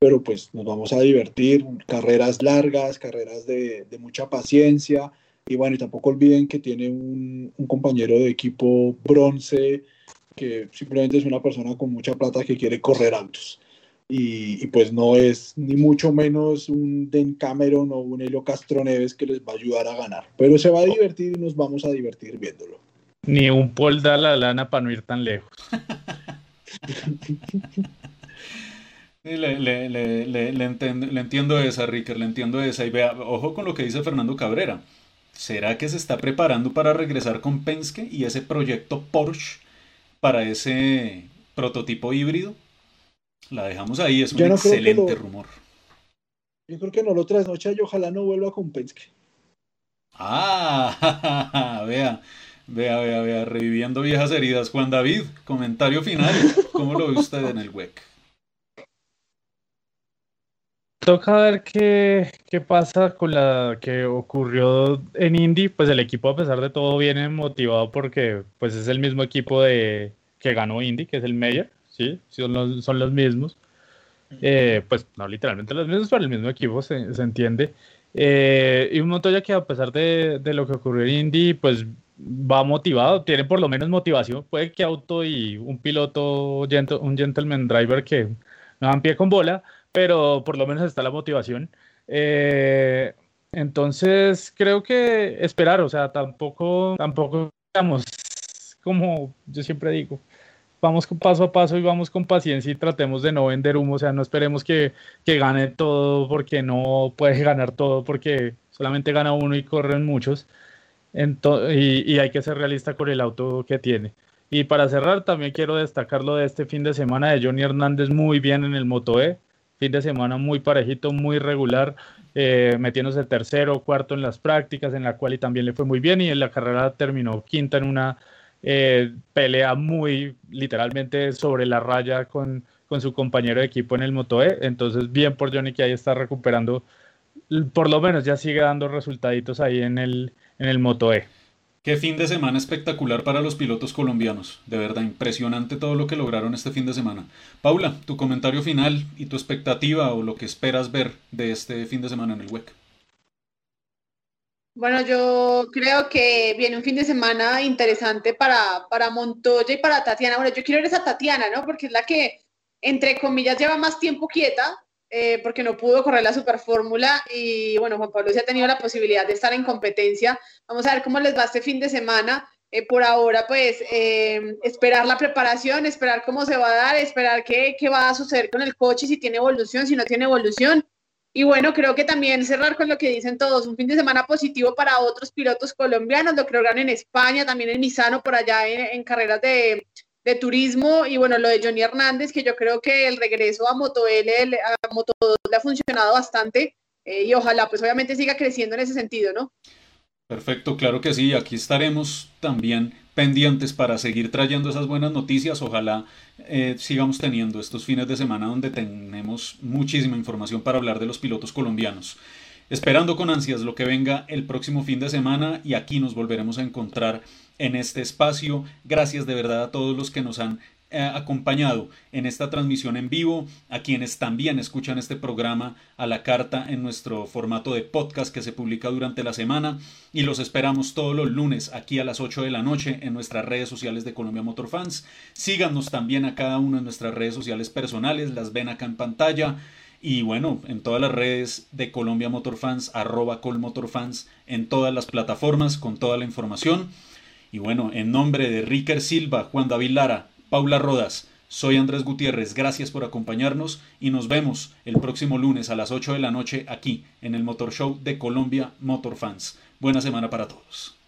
pero pues nos vamos a divertir, carreras largas, carreras de, mucha paciencia, y bueno, y tampoco olviden que tiene un, compañero de equipo bronce, que simplemente es una persona con mucha plata que quiere correr autos. Y, pues no es ni mucho menos un Den Cameron o un Helio Castroneves que les va a ayudar a ganar, pero se va a divertir y nos vamos a divertir viéndolo. Ni un Paul da la lana para no ir tan lejos. Le, le, le, le, entiendo esa, Ricker, le entiendo esa. Y vea, ojo con lo que dice Fernando Cabrera. ¿Será que se está preparando para regresar con Penske y ese proyecto Porsche para ese prototipo híbrido? La dejamos ahí, es un excelente rumor. Yo creo que no lo trasnocha y ojalá no vuelva con Penske. Ah, vea, vea, vea, vea, reviviendo viejas heridas. Juan David, comentario final. ¿Cómo lo ve usted en el WEC? Toca ver qué, qué, pasa con la que ocurrió en Indy. Pues el equipo, a pesar de todo, viene motivado porque pues es el mismo equipo de, que ganó Indy, que es el Meyer, ¿sí? Son los, son los mismos. Eh, pues no literalmente los mismos, pero el mismo equipo se, se entiende. Eh, y un Montoya que a pesar de, de, lo que ocurrió en Indy, pues va motivado, tiene por lo menos motivación. Puede que auto y un piloto, un gentleman driver que no dan pie con bola, pero por lo menos está la motivación. Eh, entonces, creo que esperar, o sea, tampoco, tampoco, digamos, como yo siempre digo, vamos con paso a paso y vamos con paciencia y tratemos de no vender humo, o sea, no esperemos que, que gane todo porque no puede ganar todo porque solamente gana uno y corren muchos. y, y, hay que ser realista con el auto que tiene. Y para cerrar, también quiero destacar lo de este fin de semana de Johnny Hernández muy bien en el Moto E fin de semana muy parejito, muy regular, eh, metiéndose tercero cuarto en las prácticas, en la cual y también le fue muy bien y en la carrera terminó quinta en una eh, pelea muy literalmente sobre la raya con, con su compañero de equipo en el Moto E. Entonces, bien por Johnny que ahí está recuperando, por lo menos ya sigue dando resultaditos ahí en el, en el Moto E. Qué fin de semana espectacular para los pilotos colombianos. De verdad, impresionante todo lo que lograron este fin de semana. Paula, tu comentario final y tu expectativa o lo que esperas ver de este fin de semana en el WEC. Bueno, yo creo que viene un fin de semana interesante para, para Montoya y para Tatiana. Bueno, yo quiero ver esa Tatiana, ¿no? Porque es la que, entre comillas, lleva más tiempo quieta, eh, porque no pudo correr la superfórmula y bueno, Juan Pablo se ha tenido la posibilidad de estar en competencia. Vamos a ver cómo les va este fin de semana. Eh, por ahora, pues, eh, esperar la preparación, esperar cómo se va a dar, esperar qué, qué va a suceder con el coche, si tiene evolución, si no tiene evolución. Y bueno, creo que también cerrar con lo que dicen todos, un fin de semana positivo para otros pilotos colombianos, lo que logran en España, también en Misano, por allá en carreras de, de turismo y bueno, lo de Johnny Hernández, que yo creo que el regreso a Moto L, a Moto 2 le ha funcionado bastante eh, y ojalá pues obviamente siga creciendo en ese sentido, ¿no? Perfecto, claro que sí, aquí estaremos también pendientes para seguir trayendo esas buenas noticias, ojalá eh, sigamos teniendo estos fines de semana donde tenemos muchísima información para hablar de los pilotos colombianos. Esperando con ansias lo que venga el próximo fin de semana y aquí nos volveremos a encontrar en este espacio. Gracias de verdad a todos los que nos han eh, acompañado en esta transmisión en vivo, a quienes también escuchan este programa a la carta en nuestro formato de podcast que se publica durante la semana y los esperamos todos los lunes aquí a las 8 de la noche en nuestras redes sociales de Colombia Motor Fans. Síganos también a cada una de nuestras redes sociales personales, las ven acá en pantalla. Y bueno, en todas las redes de Colombia Motor Fans, arroba Colmotorfans, en todas las plataformas con toda la información. Y bueno, en nombre de Ricker Silva, Juan David Lara, Paula Rodas, soy Andrés Gutiérrez, gracias por acompañarnos y nos vemos el próximo lunes a las 8 de la noche aquí en el Motor Show de Colombia Motor Fans. Buena semana para todos.